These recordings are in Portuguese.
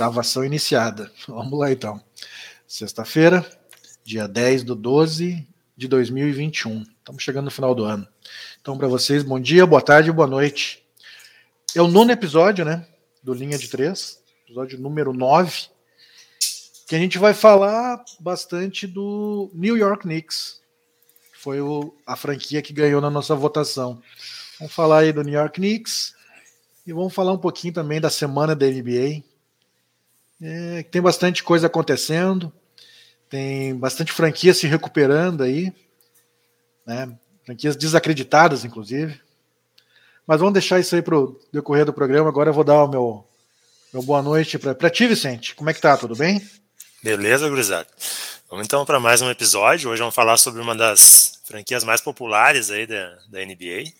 Gravação iniciada. Vamos lá então. Sexta-feira, dia 10 do 12 de 2021. Estamos chegando no final do ano. Então, para vocês, bom dia, boa tarde, boa noite. É o nono episódio, né? Do Linha de Três, episódio número 9, que a gente vai falar bastante do New York Knicks. Foi o, a franquia que ganhou na nossa votação. Vamos falar aí do New York Knicks e vamos falar um pouquinho também da semana da NBA, é, tem bastante coisa acontecendo, tem bastante franquias se recuperando aí, né? franquias desacreditadas, inclusive. Mas vamos deixar isso aí para o decorrer do programa. Agora eu vou dar o meu, meu boa noite para ti, Vicente. Como é que tá? Tudo bem? Beleza, gurizada. Vamos então para mais um episódio. Hoje vamos falar sobre uma das franquias mais populares aí da, da NBA,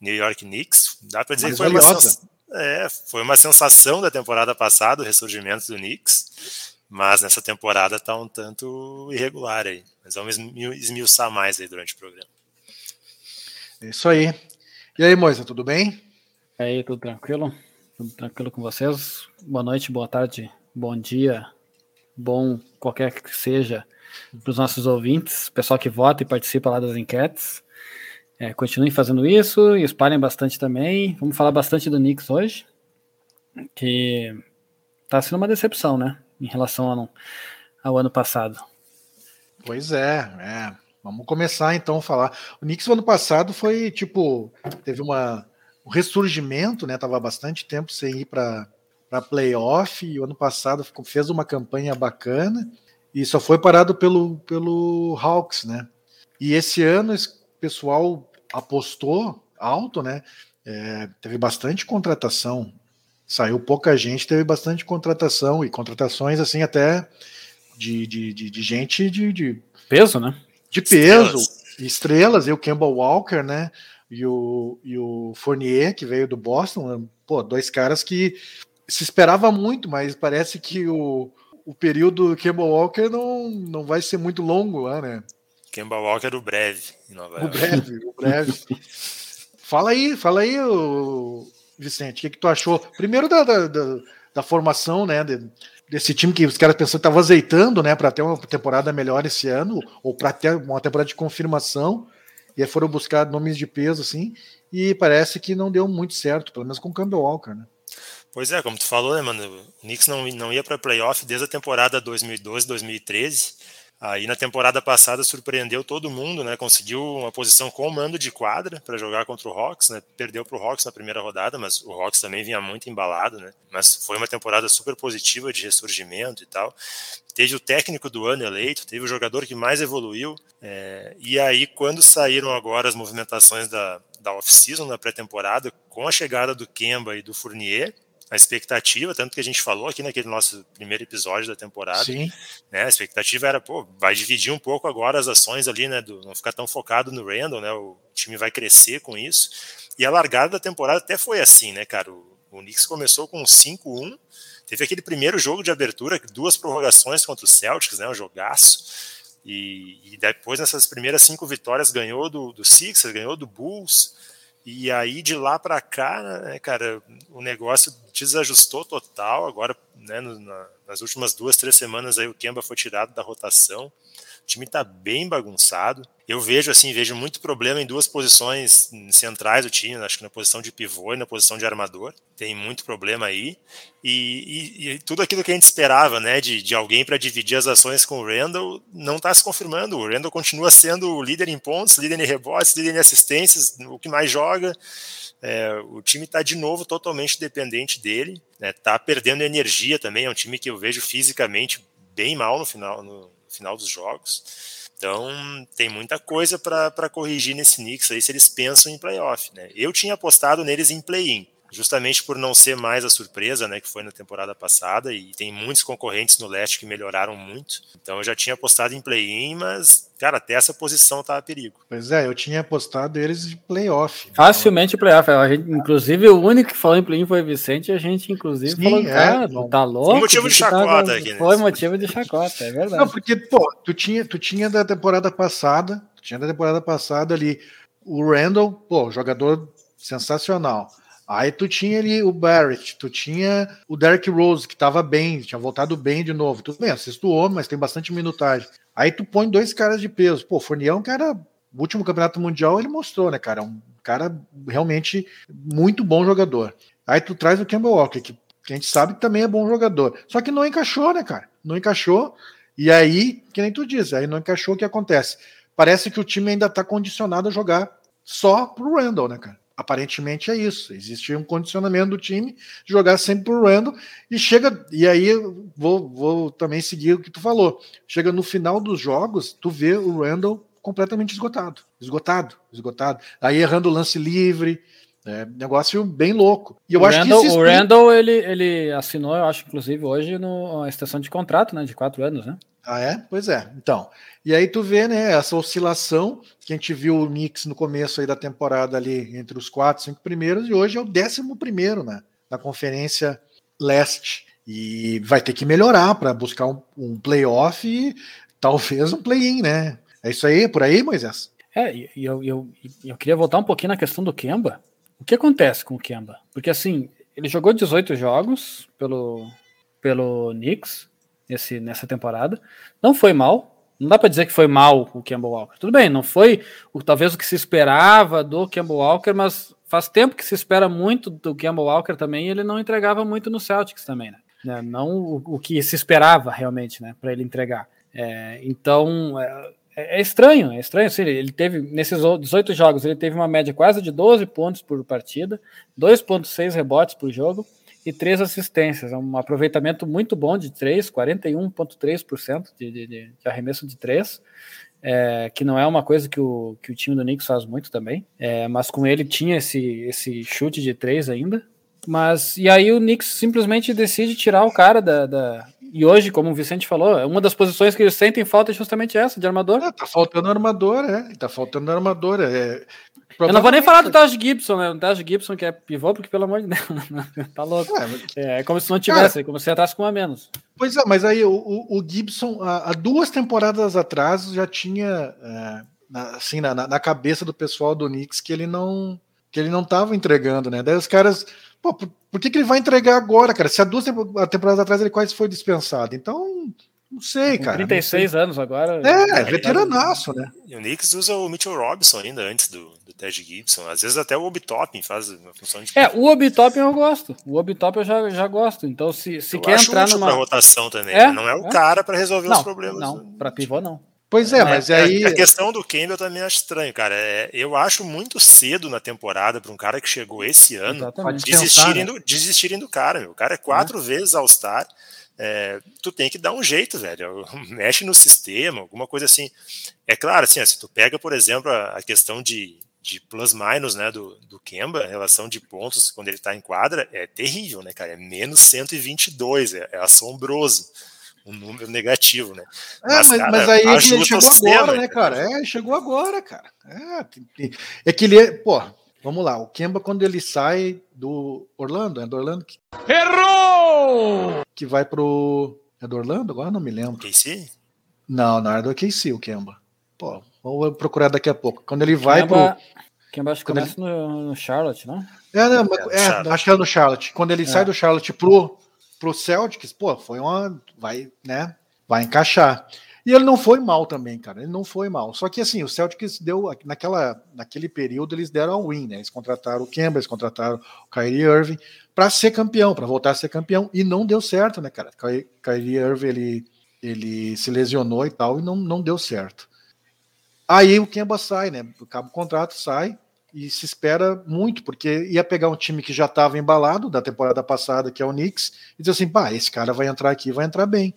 New York Knicks. Dá para dizer mais que foi valiosa. uma é, foi uma sensação da temporada passada, o ressurgimento do Knicks, mas nessa temporada está um tanto irregular aí. Mas vamos esmiuçar mais aí durante o programa. É isso aí. E aí, Moisa, tudo bem? E aí, tudo tranquilo? Tudo tranquilo com vocês? Boa noite, boa tarde, bom dia, bom qualquer que seja para os nossos ouvintes, pessoal que vota e participa lá das enquetes. É, continuem fazendo isso e espalhem bastante também. Vamos falar bastante do Knicks hoje, que está sendo uma decepção, né? Em relação ao, ao ano passado. Pois é, é. Vamos começar então a falar. O Knicks no ano passado foi tipo, teve uma, um ressurgimento, né? Tava bastante tempo sem ir para para playoff e o ano passado fez uma campanha bacana e só foi parado pelo, pelo Hawks, né? E esse ano o pessoal apostou alto, né? É, teve bastante contratação, saiu pouca gente, teve bastante contratação e contratações assim até de, de, de, de gente de, de, peso, né? De peso, estrelas. estrelas, e o Campbell Walker, né? E o, e o Fournier, que veio do Boston, né? pô, dois caras que se esperava muito, mas parece que o, o período do Campbell Walker não, não vai ser muito longo lá, né? Kemba Walker o breve em Nova York. O breve, o breve. fala aí, fala aí, o Vicente, o que, que tu achou? Primeiro da, da, da, da formação, né? De, desse time que os caras pensaram que estavam azeitando, né, para ter uma temporada melhor esse ano, ou para ter uma temporada de confirmação, e aí foram buscar nomes de peso, assim, e parece que não deu muito certo, pelo menos com o Campbell Walker, né? Pois é, como tu falou, né, mano, o Knicks não, não ia para playoff desde a temporada 2012, 2013, Aí na temporada passada surpreendeu todo mundo, né? Conseguiu uma posição com mando de quadra para jogar contra o Hawks, né? Perdeu para o Hawks na primeira rodada, mas o Hawks também vinha muito embalado, né? Mas foi uma temporada super positiva de ressurgimento e tal. Teve o técnico do ano eleito, teve o jogador que mais evoluiu. É, e aí, quando saíram agora as movimentações da, da off-season, da pré-temporada, com a chegada do Kemba e do Fournier, a expectativa, tanto que a gente falou aqui naquele nosso primeiro episódio da temporada, Sim. né? A expectativa era, pô, vai dividir um pouco agora as ações ali, né? Do, não ficar tão focado no Randall, né? O time vai crescer com isso. E a largada da temporada até foi assim, né, cara? O, o Knicks começou com 5-1, teve aquele primeiro jogo de abertura, duas prorrogações contra o Celtics, né? Um jogaço. E, e depois, nessas primeiras cinco vitórias, ganhou do, do Sixers, ganhou do Bulls. E aí de lá para cá, né, cara, o negócio desajustou total. Agora, né, no, na, nas últimas duas, três semanas aí o Kemba foi tirado da rotação. Time está bem bagunçado. Eu vejo assim, vejo muito problema em duas posições centrais do time, acho que na posição de pivô e na posição de armador. Tem muito problema aí. E, e, e tudo aquilo que a gente esperava, né, de, de alguém para dividir as ações com o Randall, não está se confirmando. O Randall continua sendo o líder em pontos, líder em rebotes, líder em assistências, o que mais joga. É, o time está de novo totalmente dependente dele, está né, perdendo energia também. É um time que eu vejo fisicamente bem mal no final, no final dos jogos. Então, tem muita coisa para corrigir nesse Knicks aí se eles pensam em playoff. Né? Eu tinha apostado neles em play-in, justamente por não ser mais a surpresa, né, que foi na temporada passada, e tem muitos concorrentes no leste que melhoraram muito. Então eu já tinha apostado em play-in, mas, cara, até essa posição tá a perigo. Pois é, eu tinha apostado eles de playoff. Facilmente playoff. A gente, inclusive, o único que falou em play-in foi o Vicente, e a gente, inclusive, Sim, falou, é, cara, não. tá louco. Foi motivo de chacota tá, aqui, né? Foi motivo de chacota, é verdade. Não, porque, pô, tu tinha, tu tinha da temporada passada, tu tinha da temporada passada ali o Randall, pô, jogador sensacional Aí tu tinha ali o Barrett, tu tinha o Derrick Rose, que tava bem, tinha voltado bem de novo. Tudo bem, sexto homem, mas tem bastante minutagem. Aí tu põe dois caras de peso. Pô, Fournier é um cara. O último campeonato mundial ele mostrou, né, cara? Um cara realmente muito bom jogador. Aí tu traz o Campbell Walker, que, que a gente sabe que também é bom jogador. Só que não encaixou, né, cara? Não encaixou. E aí, que nem tu diz, aí não encaixou, o que acontece? Parece que o time ainda tá condicionado a jogar só pro Randall, né, cara? Aparentemente é isso. Existe um condicionamento do time de jogar sempre por Randall e chega. E aí vou, vou também seguir o que tu falou. Chega no final dos jogos, tu vê o Randall completamente esgotado. Esgotado, esgotado. Aí errando o lance livre. É negócio bem louco. E eu o acho Randall, que O Randall, ele, ele assinou, eu acho, inclusive, hoje, no, extensão de contrato, né? De quatro anos, né? Ah, é? Pois é. Então, e aí tu vê, né, essa oscilação que a gente viu o Knicks no começo aí da temporada ali entre os quatro, cinco primeiros e hoje é o décimo primeiro, né, na conferência leste e vai ter que melhorar para buscar um, um playoff e talvez um play-in, né? É isso aí, por aí, Moisés? É, e eu, eu, eu queria voltar um pouquinho na questão do Kemba. O que acontece com o Kemba? Porque assim, ele jogou 18 jogos pelo, pelo Knicks, nesse, nessa temporada. Não foi mal. Não dá para dizer que foi mal o Campbell Walker. Tudo bem, não foi o, talvez o que se esperava do Campbell Walker, mas faz tempo que se espera muito do Campbell Walker também. ele não entregava muito no Celtics também, né? né não o, o, que se esperava realmente, né, para ele entregar. É, então é, é, estranho, é estranho. Assim, ele teve nesses 18 jogos, ele teve uma média quase de 12 pontos por partida, 2,6 rebotes por jogo e três assistências. É um aproveitamento muito bom de três, 41,3% de, de, de, arremesso de três. É, que não é uma coisa que o, que o time do Knicks faz muito também, é, mas com ele tinha esse, esse chute de três ainda. Mas e aí o Knicks simplesmente decide tirar o cara da, da, e hoje, como o Vicente falou, uma das posições que eles sentem falta é justamente essa, de armador. É, tá faltando armador, é. Tá faltando armador. É. Eu não vou nem falar do Taj Gibson, né? O Taj Gibson que é pivô, porque pelo amor de Deus, tá louco. É, mas... é, como se não tivesse, Cara, como se entrasse com um a menos. Pois é, mas aí o, o, Gibson, há, duas temporadas atrás, já tinha é, assim na, na, cabeça do pessoal do Knicks que ele não que ele não estava entregando, né? Daí os caras, pô, por, por, que, que ele vai entregar agora, cara? Se há duas temporadas atrás ele quase foi dispensado. Então, não sei, Com cara. 36 sei. anos agora. É, é veteranaço, né? E o Knicks usa o Mitchell Robinson ainda antes do, do Ted Gibson. Às vezes até o Obi-Topping faz uma função de. É, o Obi-Topping eu gosto. O Obi-Topping eu já, já gosto. Então, se, se eu quer entrar numa. Pra rotação também. É? Né? Não é o é? cara para resolver não, os problemas. Não, para pivô não. Pois é, mas é, aí. A questão do Campbell também acho estranho, cara. É, eu acho muito cedo na temporada para um cara que chegou esse ano desistirem, né? do, desistirem do cara. Meu. O cara é quatro é. vezes All-Star. É, tu tem que dar um jeito, velho. Mexe no sistema, alguma coisa assim. É claro, assim, se tu pega, por exemplo, a, questão de, de plus-minus né, do, do Kemba, a relação de pontos quando ele está em quadra, é terrível, né, cara? É menos 122, é, é assombroso um número negativo, né? É, mas, mas, cara, mas aí ele chegou agora, né, cara? É, chegou agora, cara. É, é que ele é, pô, vamos lá, o Kemba quando ele sai do Orlando, é do Orlando que... Errou! Que vai pro é do Orlando? Agora não me lembro. KC? Não, não é do KC o Kemba. Pô, vou procurar daqui a pouco. Quando ele vai Kemba, pro Kemba acho que começa ele... no, no, Charlotte, não? É, não, é, é acho que é no Charlotte. Quando ele é. sai do Charlotte pro pro Celtics, pô, foi uma. Vai, né? Vai encaixar. E ele não foi mal também, cara. Ele não foi mal. Só que assim, o Celtics deu. Naquela, naquele período, eles deram a win, né? Eles contrataram o Kemba, eles contrataram o Kyrie Irving para ser campeão, para voltar a ser campeão. E não deu certo, né, cara? Kyrie Irving ele, ele se lesionou e tal, e não, não deu certo. Aí o Kemba sai, né? Acaba o contrato, sai e se espera muito, porque ia pegar um time que já estava embalado da temporada passada, que é o Knicks, e dizer assim, pá, esse cara vai entrar aqui, vai entrar bem.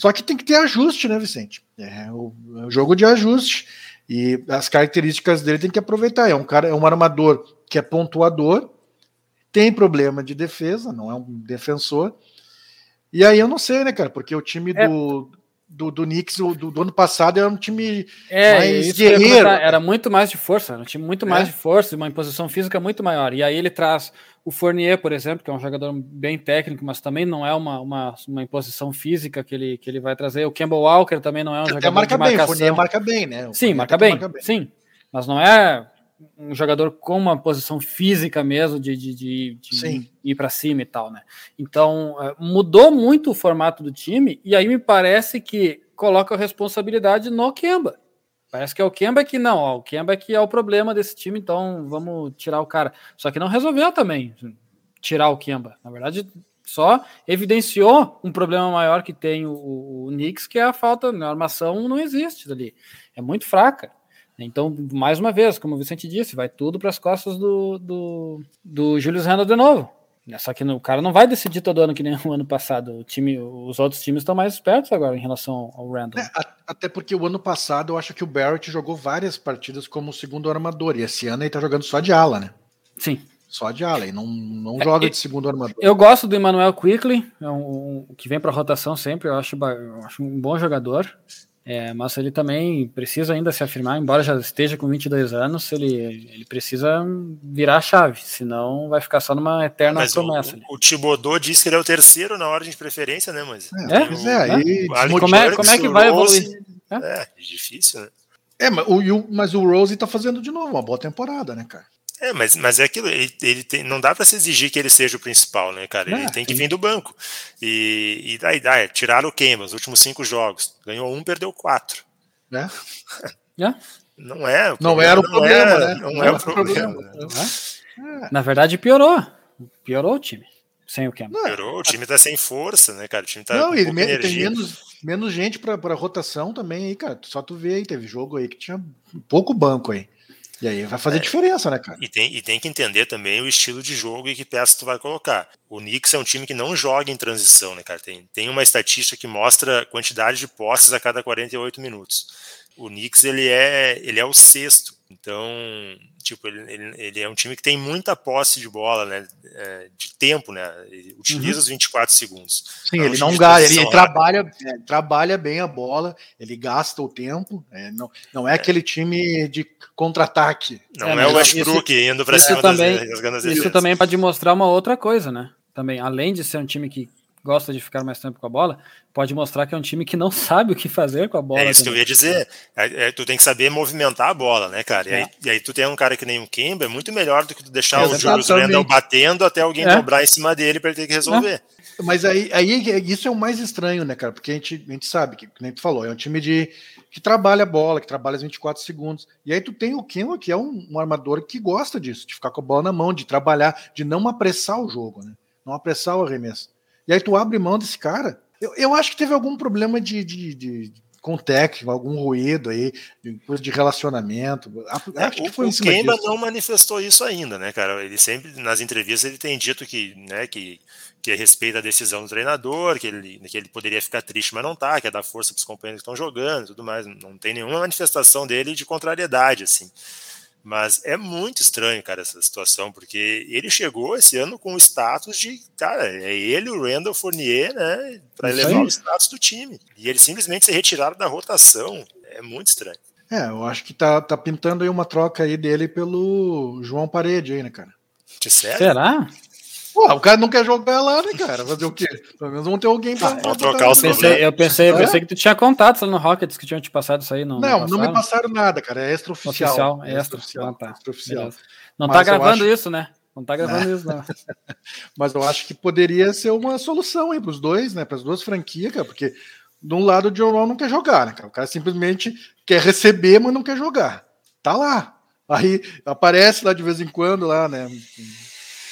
Só que tem que ter ajuste, né, Vicente? É o, é o jogo de ajuste. E as características dele tem que aproveitar. É um cara, é um armador que é pontuador, tem problema de defesa, não é um defensor. E aí eu não sei, né, cara? Porque o time é. do, do, do Knicks do, do, ano passado era um time é, mais guerreiro. Era muito mais de força, era um time muito mais é. de força, uma imposição física muito maior. E aí ele traz o Fournier, por exemplo, que é um jogador bem técnico, mas também não é uma, uma, uma imposição física que ele, que ele vai trazer. O Campbell Walker também não é um Até jogador marca de marcação. Bem, o Fournier marca bem, né? O sim, marca bem, marca bem, sim. Mas não é um jogador com uma posição física mesmo de, de, de, de ir para cima e tal, né? Então é, mudou muito o formato do time e aí me parece que coloca a responsabilidade no Kemba. Parece que é o Kemba que não, ó, o Kemba que é o problema desse time, então vamos tirar o cara. Só que não resolveu também tirar o Kemba. Na verdade, só evidenciou um problema maior que tem o, o, o Knicks, que é a falta, a armação não existe ali. É muito fraca. Então, mais uma vez, como o Vicente disse, vai tudo para as costas do, do, do Julius Randle de novo. Só que o cara não vai decidir todo ano que nem o ano passado. O time, os outros times estão mais espertos agora em relação ao Randall. É, até porque o ano passado eu acho que o Barrett jogou várias partidas como segundo armador e esse ano ele tá jogando só de ala, né? Sim. Só de ala, e não, não é, joga de segundo armador. Eu gosto do Emmanuel Quickly, é um, um, que vem para rotação sempre, eu acho, eu acho um bom jogador. É, mas ele também precisa ainda se afirmar, embora já esteja com 22 anos, ele, ele precisa virar a chave, senão vai ficar só numa eterna mas promessa. O, o Tibodô disse que ele é o terceiro na ordem de preferência, né, mas... É, é, o, é, e, como, é como é que vai evoluir? É, é difícil, né? É, mas o, mas o Rose tá fazendo de novo uma boa temporada, né, cara? É, mas, mas é aquilo, ele, ele tem, não dá para se exigir que ele seja o principal, né, cara? Ele é, tem que vir do banco. E, e daí, daí tiraram o Kemba, os últimos cinco jogos. Ganhou um, perdeu quatro. Né? É? Não é. Não era o problema, né? Não, não é o problema. problema. É. Na verdade, piorou. Piorou o time. Sem o Kemba. Piorou, o time tá sem força, né, cara? O time tá não, com ele me, tem menos, menos gente para rotação também aí, cara. Só tu vê aí, teve jogo aí que tinha pouco banco aí. E aí vai fazer é, diferença, né, cara? E tem, e tem que entender também o estilo de jogo e que peça tu vai colocar. O Knicks é um time que não joga em transição, né, cara? Tem, tem uma estatística que mostra a quantidade de posses a cada 48 minutos. O Knicks, ele é, ele é o sexto. Então, tipo, ele, ele, ele, é um time que tem muita posse de bola, né? É, de tempo, né? Ele utiliza uhum. os 24 segundos. Sim, então, ele não gasta, ele trabalha, é, trabalha bem a bola, ele gasta o tempo. É, não, não é, é. aquele time de contra-ataque. Não é, é o Westbrook indo para cima também, das, das Isso também pode mostrar uma outra coisa, né? Também, além de ser um time que gosta de ficar mais tempo com a bola, pode mostrar que é um time que não sabe o que fazer com a bola. É isso também. que eu ia dizer. É, é, tu tem que saber movimentar a bola, né, cara? E, é. aí, e aí, tu tem um cara que nem um Kemba, é muito melhor do que tu deixar o Julius Randle batendo até alguém é. dobrar em cima dele para ele ter que resolver. É. Mas aí, aí isso é o mais estranho, né, cara? Porque a gente, a gente sabe, que, nem tu falou, é um time de que trabalha a bola, que trabalha as 24 segundos. E aí tu tem o Kemba, que é um, um armador que gosta disso, de ficar com a bola na mão, de trabalhar, de não apressar o jogo, né? Não apressar o arremesso. E aí tu abre mão desse cara. Eu, eu acho que teve algum problema de, de, de com técnico, algum ruído aí, coisa de relacionamento. É, acho que foi o Kemba não manifestou isso ainda, né, cara? Ele sempre, nas entrevistas, ele tem dito que, né, que, que respeita a decisão do treinador, que ele, que ele poderia ficar triste, mas não tá, que é dar força para os companheiros que estão jogando tudo mais. Não tem nenhuma manifestação dele de contrariedade, assim. Mas é muito estranho, cara, essa situação, porque ele chegou esse ano com o status de, cara, é ele, o Randall Fournier, né, para elevar o status do time. E ele simplesmente se retiraram da rotação. É muito estranho. É, eu acho que tá, tá pintando aí uma troca aí dele pelo João Parede aí, né, cara? De sério? Será? Pô, o cara não quer jogar lá, né, cara? Fazer o quê? Pelo menos vão ter alguém pra, ah, pra trocar os pensei, Eu pensei, eu pensei é? que tu tinha contatos no Rockets que tinham te passado isso aí. Não, não, não me passaram nada, cara. É extraoficial. Oficial, é extraoficial. Ah, tá. extra Não Mas tá gravando acho... isso, né? Não tá gravando não. isso, não. Mas eu acho que poderia ser uma solução aí pros dois, né? Para as duas franquias, cara, porque de um lado o John Wall não quer jogar, né, cara? O cara simplesmente quer receber, mas não quer jogar. Tá lá. Aí aparece lá de vez em quando, lá, né?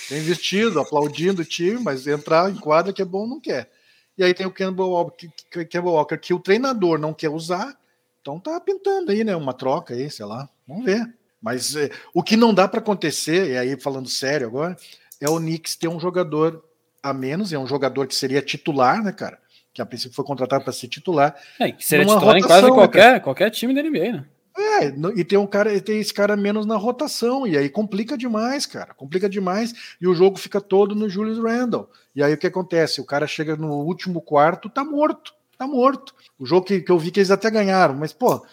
Bem vestido, aplaudindo o time, mas entrar em quadra que é bom não quer. E aí tem o Campbell Walker, Campbell Walker que o treinador não quer usar, então tá pintando aí, né? Uma troca aí, sei lá, vamos ver. Mas é, o que não dá para acontecer, e aí falando sério agora, é o Knicks ter um jogador a menos, é um jogador que seria titular, né, cara? Que a princípio foi contratado para ser titular. É, que seria titular rotação, em quase né, qualquer, qualquer time da NBA, né? É, e tem um cara, tem esse cara menos na rotação, e aí complica demais, cara. Complica demais, e o jogo fica todo no Julius Randle. E aí o que acontece? O cara chega no último quarto, tá morto. Tá morto. O jogo que, que eu vi que eles até ganharam, mas, pô,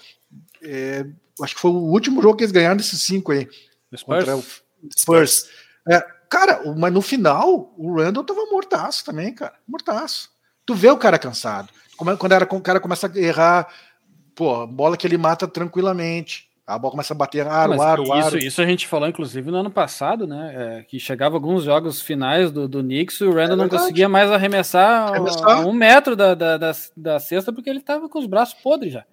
é, acho que foi o último jogo que eles ganharam desses cinco aí. Spurs. O Spurs. É, cara, mas no final, o Randall tava mortaço também, cara. Mortaço. Tu vê o cara cansado. Quando era, o cara começa a errar pô, bola que ele mata tranquilamente. A bola começa a bater aro, aro, isso, aro. Isso a gente falou, inclusive, no ano passado, né? É, que chegava alguns jogos finais do, do Knicks e o Randall é não conseguia mais arremessar, arremessar. Um metro da, da, da, da, cesta porque ele tava com os braços podres já.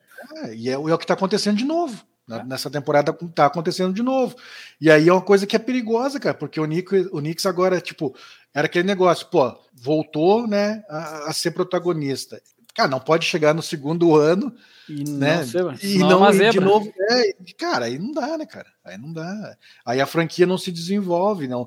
É, e é, é o que tá acontecendo de novo. É. Nessa temporada tá acontecendo de novo. E aí é uma coisa que é perigosa, cara, porque o Knicks, o Knicks agora, tipo, era aquele negócio, pô, voltou, né, a, a ser protagonista. Cara, não pode chegar no segundo ano e né? não, ser, e não é de novo. É, cara, aí não dá, né, cara? Aí não dá. Aí a franquia não se desenvolve, não.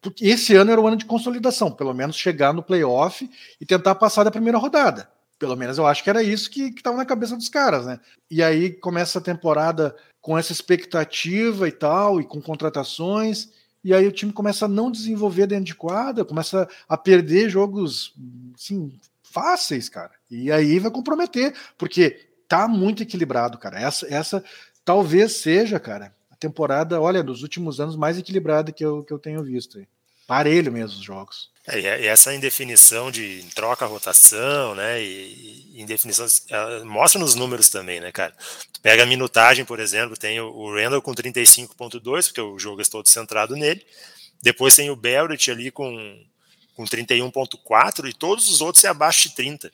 Porque esse ano era o ano de consolidação, pelo menos chegar no playoff e tentar passar da primeira rodada. Pelo menos eu acho que era isso que estava na cabeça dos caras, né? E aí começa a temporada com essa expectativa e tal, e com contratações, e aí o time começa a não desenvolver dentro de quadra, começa a perder jogos assim, fáceis, cara. E aí vai comprometer, porque tá muito equilibrado, cara. Essa, essa talvez seja, cara, a temporada, olha, dos últimos anos mais equilibrada que eu, que eu tenho visto. Parelho mesmo os jogos. É, e essa indefinição de troca-rotação, né, e, e indefinição, mostra nos números também, né, cara. Tu pega a minutagem, por exemplo, tem o, Randall com 35.2, porque o jogo é todo centrado nele, depois tem o Barrett ali com, com 31.4 e todos os outros é abaixo de 30.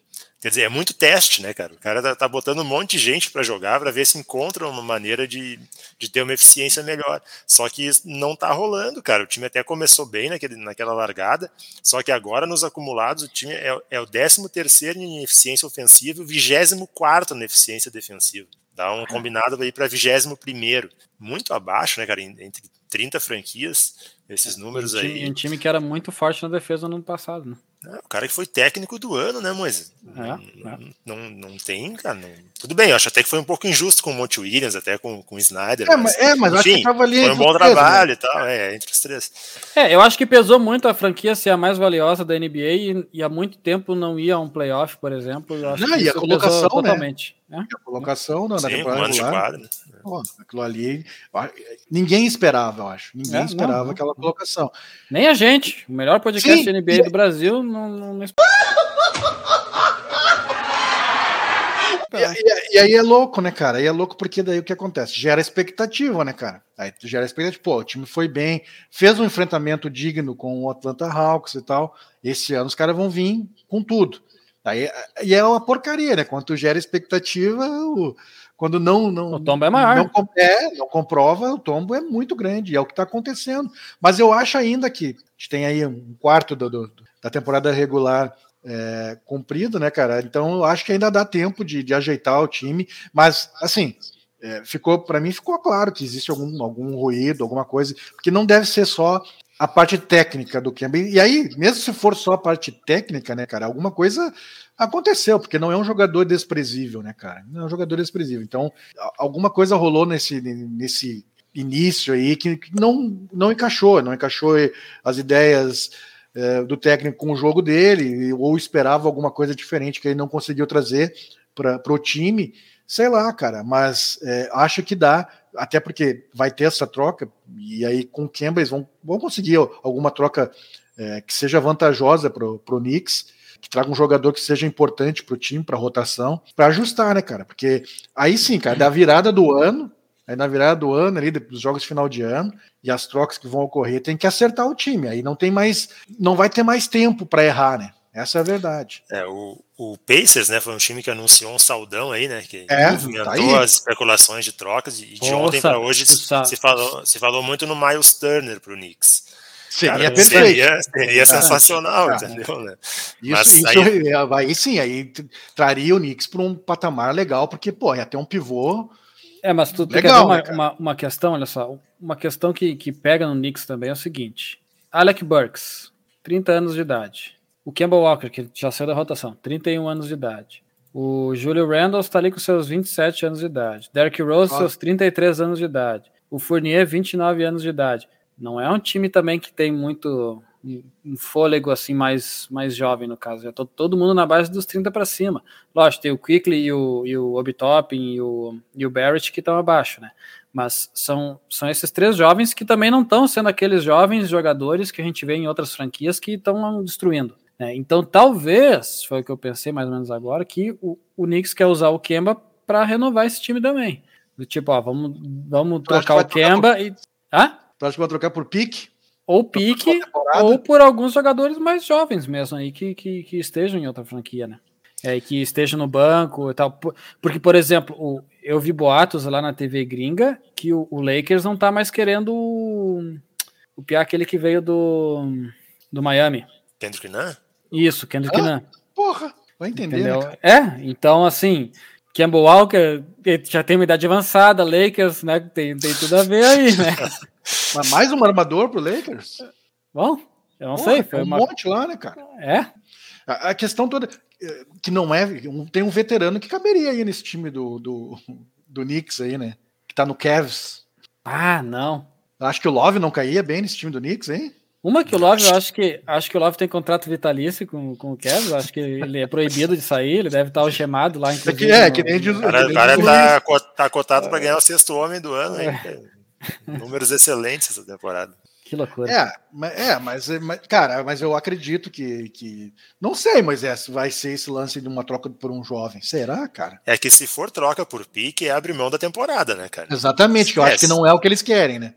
Quer dizer, é muito teste, né, cara? O cara tá, tá botando um monte de gente para jogar para ver se encontra uma maneira de, de ter uma eficiência melhor. Só que não tá rolando, cara. O time até começou bem naquele, naquela largada, só que agora nos acumulados o time é, é o 13 terceiro em eficiência ofensiva e o 24 na eficiência defensiva. Dá um combinado aí para 21 primeiro. Muito abaixo, né, cara? Entre 30 franquias, esses números um time, aí. Um time que era muito forte na defesa no ano passado, né? É, o cara que foi técnico do ano, né, Moisés? É, é. Não, não tem, cara. Não... Tudo bem, eu acho até que foi um pouco injusto com o Monte Williams, até com, com o Snyder. É, mas, é, mas enfim, acho que tava ali. Foi um bom três, trabalho né? e tal, é, entre os três. É, eu acho que pesou muito a franquia ser a mais valiosa da NBA e, e há muito tempo não ia a um playoff, por exemplo. Eu acho não, que e a colocação, né? totalmente. Né? A colocação na Sim, temporada um regular. Né? Pô, aquilo ali, ninguém esperava, eu acho. Ninguém é, esperava não, aquela colocação. Nem a gente. O melhor podcast Sim, NBA e... do Brasil não, não, não... E, e, e, aí é louco, né, cara? Aí é louco porque daí o que acontece? Gera expectativa, né, cara? Aí tu gera expectativa, pô, o time foi bem, fez um enfrentamento digno com o Atlanta Hawks e tal. Esse ano os caras vão vir com tudo. Aí, e é uma porcaria, né? Quando tu gera expectativa, o, quando não, não. O tombo é maior. Não, é, não comprova, o tombo é muito grande, é o que está acontecendo. Mas eu acho ainda que a gente tem aí um quarto do, do, da temporada regular é, cumprido, né, cara? Então eu acho que ainda dá tempo de, de ajeitar o time, mas assim. É, ficou para mim ficou claro que existe algum, algum ruído, alguma coisa, porque não deve ser só a parte técnica do Kemba. E aí, mesmo se for só a parte técnica, né, cara, alguma coisa aconteceu, porque não é um jogador desprezível, né, cara? Não é um jogador desprezível. Então, alguma coisa rolou nesse, nesse início aí que não, não encaixou, não encaixou as ideias é, do técnico com o jogo dele, ou esperava alguma coisa diferente que ele não conseguiu trazer para o time. Sei lá, cara, mas é, acho que dá até porque vai ter essa troca, e aí com o Kemba eles vão, vão conseguir alguma troca é, que seja vantajosa para o Knicks, que traga um jogador que seja importante para o time, para a rotação, para ajustar, né, cara? Porque aí sim, cara, da virada do ano, aí na virada do ano, ali, dos jogos de final de ano, e as trocas que vão ocorrer, tem que acertar o time. Aí não tem mais, não vai ter mais tempo para errar, né? Essa é a verdade. É, o, o Pacers, né, foi um time que anunciou um saudão aí, né, que é, movimentou tá as especulações de trocas, e de Nossa, ontem para hoje se falou, se falou muito no Miles Turner para o Knicks. Seria Cara, perfeito. Seria, seria é, sensacional, entendeu? Né? Isso, Mas isso aí... Aí sim, aí traria o Knicks para um patamar legal, porque, pô, ia ter um pivô. É, mas tu, tu legal, quer ver uma, né, uma, uma, questão, olha só, uma questão que, que pega no Knicks também é o seguinte: Alec Burks, 30 anos de idade. O Kemba Walker, que já saiu da rotação, 31 anos de idade. O Julio Randall está ali com seus 27 anos de idade. Derrick Rose, seus 33 anos de idade. O Fournier, 29 anos de idade. Não é um time também que tem muito um fôlego assim mais, mais jovem no caso. É todo, todo mundo na base dos 30 para cima. Lógico, tem o Quickly e o, e o Obitopin e o, e o Barrett que estão abaixo, né? Mas são, são esses três jovens que também não estão sendo aqueles jovens jogadores que a gente vê em outras franquias que estão destruindo. Né? Então, talvez, foi o que eu pensei mais ou menos agora, que o, o Knicks quer usar o Kemba para renovar esse time também. Do tipo, ó, vamos, vamos trocar o Kemba por... e. Hã? Tu acha que vai trocar por pique? Ou pique, ou por alguns jogadores mais jovens mesmo aí, que, que, que estejam em outra franquia, né? É, que estejam no banco e tal. Porque, por exemplo, o, eu vi boatos lá na TV gringa que o, o Lakers não tá mais querendo o, o Pia, aquele que veio do, do Miami. Kendrick Nunn? Isso, Kendrick ah, Nunn. Porra, vai entender, Entendeu? Né, é, então assim, Campbell Walker já tem uma idade avançada, Lakers, né? Tem, tem tudo a ver aí, né? Mas mais um armador pro Lakers? Bom, eu não sei. Foi um uma... monte lá, né, cara? É. A, a, questão toda, eh, que não é. Tem um veterano que caberia aí nesse time do, do, do Knicks aí, né? Que tá no Cavs. Ah, não. Acho que o Love não caía bem nesse time do Knicks, hein? Uma que o Love, eu acho que acho que o Love tem contrato vitalício com, com o Cavs, acho que ele é proibido de sair, ele deve estar algemado lá. É que, é, que nem diz, o cara, cara tá, tá cotado para ganhar o sexto homem do ano, é. Números excelentes essa temporada. Que loucura. É, mas, é mas, mas, cara, mas eu acredito que, que. Não sei, Moisés, vai ser esse lance de uma troca por um jovem. Será, cara? É que se for troca por pique, é abrir mão da temporada, né, cara? Exatamente, que eu acho que não é o que eles querem, né?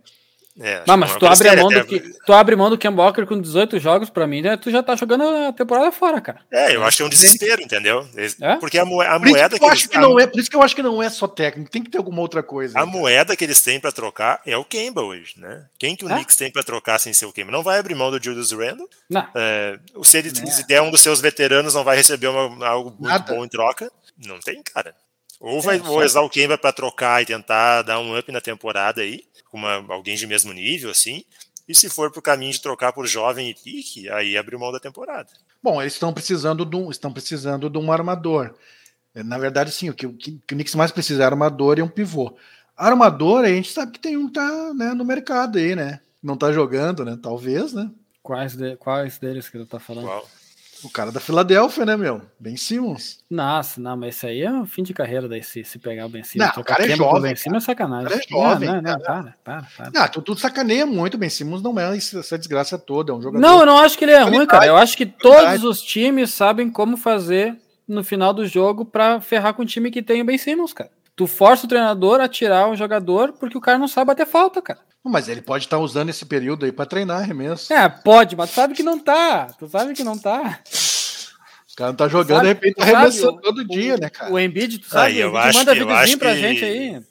É, não, mas tu abre, a mão do que, tu abre mão do Ken Walker com 18 jogos pra mim, né? Tu já tá jogando a temporada fora, cara. É, eu acho que é um desespero, entendeu? É? Porque a, moeda, a moeda que, que eles, que não é, Por isso que eu acho que não é só técnico, tem que ter alguma outra coisa. A moeda que eles têm pra trocar é o Kemba hoje, né? Quem que o é? Knicks tem pra trocar sem ser o Kemba? Não vai abrir mão do Julius Randle. Não. É, se ele é. der um dos seus veteranos, não vai receber uma, algo muito Nada. bom em troca. Não tem, cara. Ou vai é, usar o Kemba para trocar e tentar dar um up na temporada aí, com uma, alguém de mesmo nível, assim. E se for para o caminho de trocar por jovem e pique, aí abre mão da temporada. Bom, eles estão precisando de um, estão precisando de um armador. É, na verdade, sim, o que, o que o Knicks mais precisa é armador e um pivô. Armador, a gente sabe que tem um que tá né, no mercado aí, né? Não tá jogando, né? Talvez, né? Quais, de, quais deles que ele tá falando? Qual? O cara da Filadélfia, né, meu? Ben Simmons. Nossa, não, mas isso aí é o fim de carreira daí, se, se pegar o Ben Simmons. Não, o cara é jovem. Ben Simmons é sacanagem. O cara é jovem. Não, não, não, para, para, para. Não, tu, tu sacaneia muito, Ben Simmons não é essa desgraça toda, é um jogador... Não, eu não acho que ele é ruim, cara. Eu acho que todos os times sabem como fazer no final do jogo para ferrar com o time que tem o Ben Simmons, cara. Tu força o treinador a tirar o jogador porque o cara não sabe bater falta, cara. Mas ele pode estar usando esse período aí para treinar arremesso. É, pode, mas tu sabe que não tá. Tu sabe que não tá cara não tá jogando, sabe, de repente tá arremessando todo dia, né, cara? O Embiid, tu sabe, aí, eu acho manda que, videozinho pra gente aí.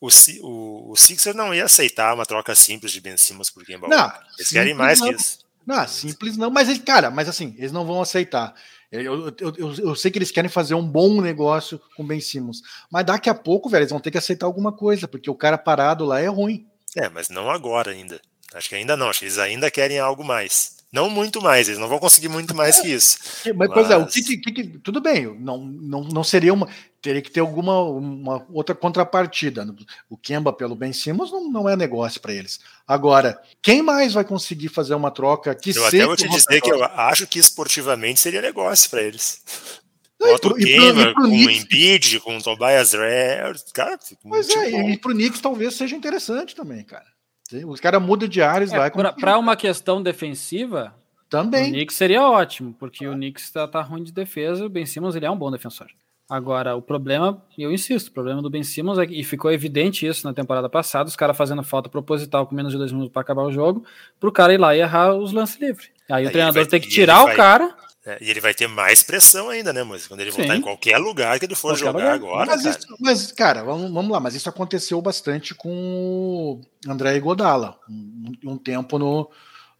O, o, o Sixer não ia aceitar uma troca simples de Ben Simmons por Kemba Não, eles querem mais não. que isso. Não, simples não, mas, cara, mas assim, eles não vão aceitar. Eu, eu, eu, eu, sei que eles querem fazer um bom negócio com Ben Simmons, mas daqui a pouco, velho, eles vão ter que aceitar alguma coisa, porque o cara parado lá é ruim. É, mas não agora ainda. Acho que ainda não, acho que eles ainda querem algo mais. Não muito mais, eles não vão conseguir muito mais que isso. Mas, mas... pois é, o que, que, que, tudo bem, não, não, não seria uma. Teria que ter alguma uma outra contrapartida. O Kemba pelo Ben Simmons não, não é negócio para eles. Agora, quem mais vai conseguir fazer uma troca que Eu até vou te dizer que eu acho que esportivamente seria negócio para eles. Bota o Kemba com o Embiid, com o Tobias Rare, cara. Pois é, bom. e pro Knicks talvez seja interessante também, cara. Os caras mudam de áreas é, lá. Para uma questão defensiva, também. O Knicks seria ótimo, porque o Knicks está tá ruim de defesa, o Ben Simmons ele é um bom defensor. Agora, o problema, eu insisto, o problema do Ben Simmons é que, e ficou evidente isso na temporada passada, os caras fazendo falta proposital com menos de dois minutos para acabar o jogo, para o cara ir lá e errar os lances livres. Aí, Aí o treinador vai, tem que tirar o cara é, e ele vai ter mais pressão ainda, né, mas quando ele voltar Sim. em qualquer lugar que ele for qualquer jogar lugar. agora. Mas, cara. Isso, mas, cara, vamos, vamos lá, mas isso aconteceu bastante com o André Godala, um, um tempo no,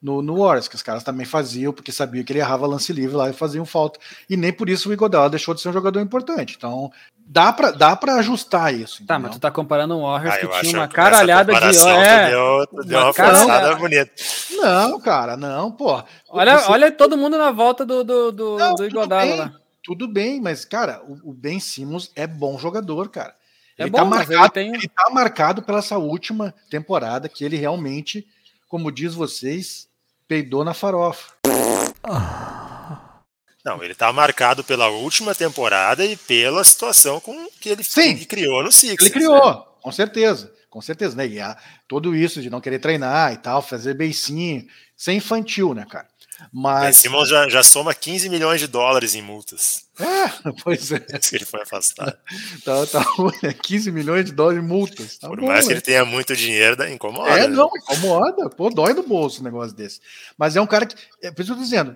no, no Warriors, que os caras também faziam, porque sabiam que ele errava lance livre lá e faziam falta. E nem por isso o Igodala deixou de ser um jogador importante. Então, dá pra, dá pra ajustar isso. Tá, mas tu tá comparando um Warriors ah, que tinha uma caralhada de. É, deu, deu uma, uma forçada bonita. Não, cara, não, pô. Olha, você... olha todo mundo na volta do, do, do, não, do Igodala lá. Tudo bem, mas, cara, o, o Ben Simmons é bom jogador, cara. É ele, tá bom, tá marcado, ele, tem... ele tá marcado pela essa última temporada que ele realmente, como diz vocês, peidou na farofa. Não, ele tá marcado pela última temporada e pela situação com que ele, Sim, criou no Sixers. Ele criou, né? com certeza. Com certeza, né? E a, tudo isso de não querer treinar e tal, fazer beicinho, ser infantil, né, cara? Mas... Ben Simmons já, já soma 15 milhões de dólares em multas. É, pois é. Se ele foi afastado. tá, tá, 15 milhões de dólares em multas. Tá Por bom, mais que ele tenha muito dinheiro, incomoda. É, né? não, incomoda. Pô, dói no bolso um negócio desse. Mas é um cara que. É por isso que eu tô dizendo.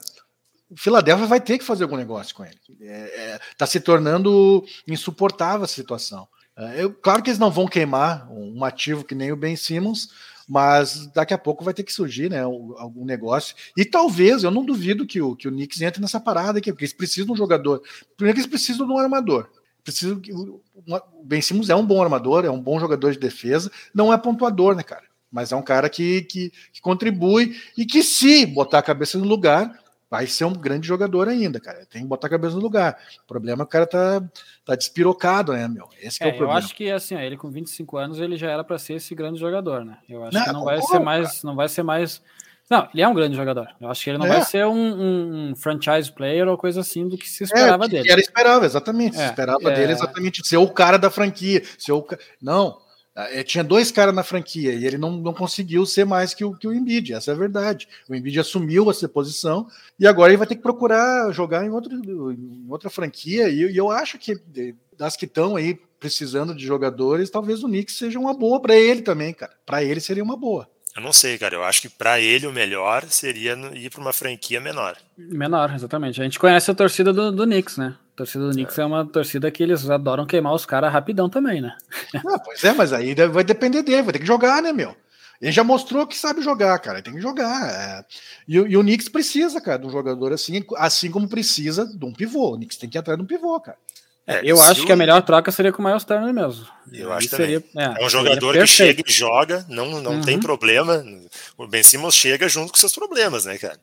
O Philadelphia vai ter que fazer algum negócio com ele. É, é, tá se tornando insuportável a situação. É, eu, claro que eles não vão queimar um ativo que nem o Ben Simmons, mas daqui a pouco vai ter que surgir né, algum negócio. E talvez, eu não duvido que o, que o Knicks entre nessa parada aqui, porque eles precisam de um jogador. Primeiro que eles precisam de um armador. Precisam que, o Ben Simmons é um bom armador, é um bom jogador de defesa, não é pontuador, né, cara? Mas é um cara que, que, que contribui e que, se botar a cabeça no lugar, vai ser um grande jogador ainda, cara. Tem que botar a cabeça no lugar. O problema é que o cara tá, tá despirocado, né, meu? Esse é, é, o problema. Eu acho que assim, ele com 25 anos ele já era para ser esse grande jogador, né? Eu acho não, que não vai ser mais, não vai ser mais. Não, ele é um grande jogador. Eu acho que ele não é. vai ser um, um, um, franchise player ou coisa assim do que se esperava é, dele. Era esperava, exatamente. Se é, esperava dele é. exatamente ser o cara da franquia. Ser o... Não, é, tinha dois caras na franquia e ele não, não conseguiu ser mais que o, que o Embiid, essa é a verdade. O Embiid assumiu essa posição e agora ele vai ter que procurar jogar em, outro, em outra franquia. E, e eu acho que das que estão aí precisando de jogadores, talvez o Knicks seja uma boa para ele também, cara. Para ele seria uma boa. Eu não sei, cara. Eu acho que para ele o melhor seria ir para uma franquia menor. Menor, exatamente. A gente conhece a torcida do, do Knicks, né? A torcida do Knicks é. é uma torcida que eles adoram queimar os caras rapidão também, né? Ah, pois é, mas aí vai depender dele, vai ter que jogar, né, meu? Ele já mostrou que sabe jogar, cara. Ele tem que jogar. É. E, e, o Knicks precisa, cara, de um jogador assim, assim como precisa de um pivô. O Knicks tem que ir atrás de um pivô, cara. É, eu acho que a melhor troca seria com o Miles Turner mesmo. Eu acho seria, também. É, é um jogador que chega e joga, não, não uhum. tem problema. O Ben Simmons chega junto com seus problemas, né, cara?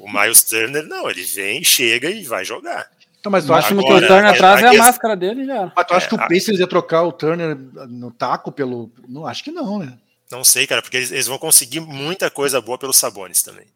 O Miles Turner, não, ele vem, chega e vai jogar. Então, mas tu acha que o Turner atrás é a, máscara dele já. Mas tu acha é, que o Pacers ia trocar o Turner no taco pelo. Não, acho que não, né? Não sei, cara, porque eles, eles vão conseguir muita coisa boa pelos Sabones também.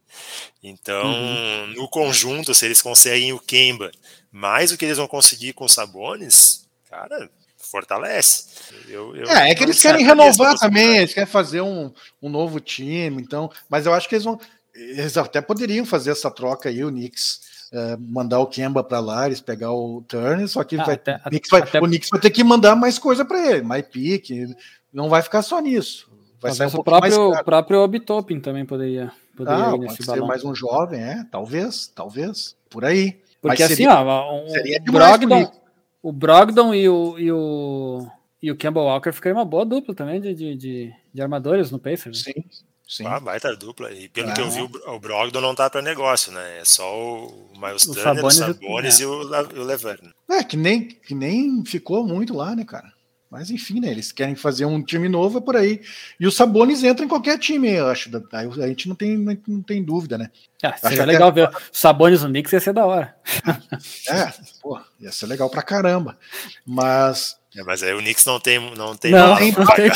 Então, uhum. no conjunto, se eles conseguem o Kemba mais o que eles vão conseguir com os Sabones, cara, fortalece. Eu, eu é, é que eles querem renovar também, eles querem fazer um, um novo time, então, mas eu acho que eles vão. Eles até poderiam fazer essa troca aí, o Knicks. É, mandar o Kemba para lá, eles pegar o Turner, só que ah, vai, até, o, Knicks vai, até... o Knicks vai ter que mandar mais coisa para ele, mais pique, não vai ficar só nisso. Vai ser um o próprio, o próprio Obitopin também poderia, poderia ah, ir nesse pode balão. ser mais um jovem, é, talvez, talvez, por aí. Porque Mas assim, seria, ó, um, o, Brogdon, o Brogdon e o, e o, e o Campbell Walker ficariam uma boa dupla também de, de, de, de armadores no Pacers. Sim. Sim. Ah, baita dupla. E pelo que eu vi, o Brogdon não tá para negócio, né? É só o Miles o Turner, Sabonis, o Sabonis é. e o, o Leverne. É, que nem, que nem ficou muito lá, né, cara? Mas enfim, né? Eles querem fazer um time novo é por aí. E o Sabonis entra em qualquer time, eu acho. A gente não tem, não tem dúvida, né? Ah, seria legal ver Sabonis no Knicks ia ser da hora. É, pô, ia ser legal pra caramba. Mas. É, mas aí o Knicks não tem. Não tem, não, não tem,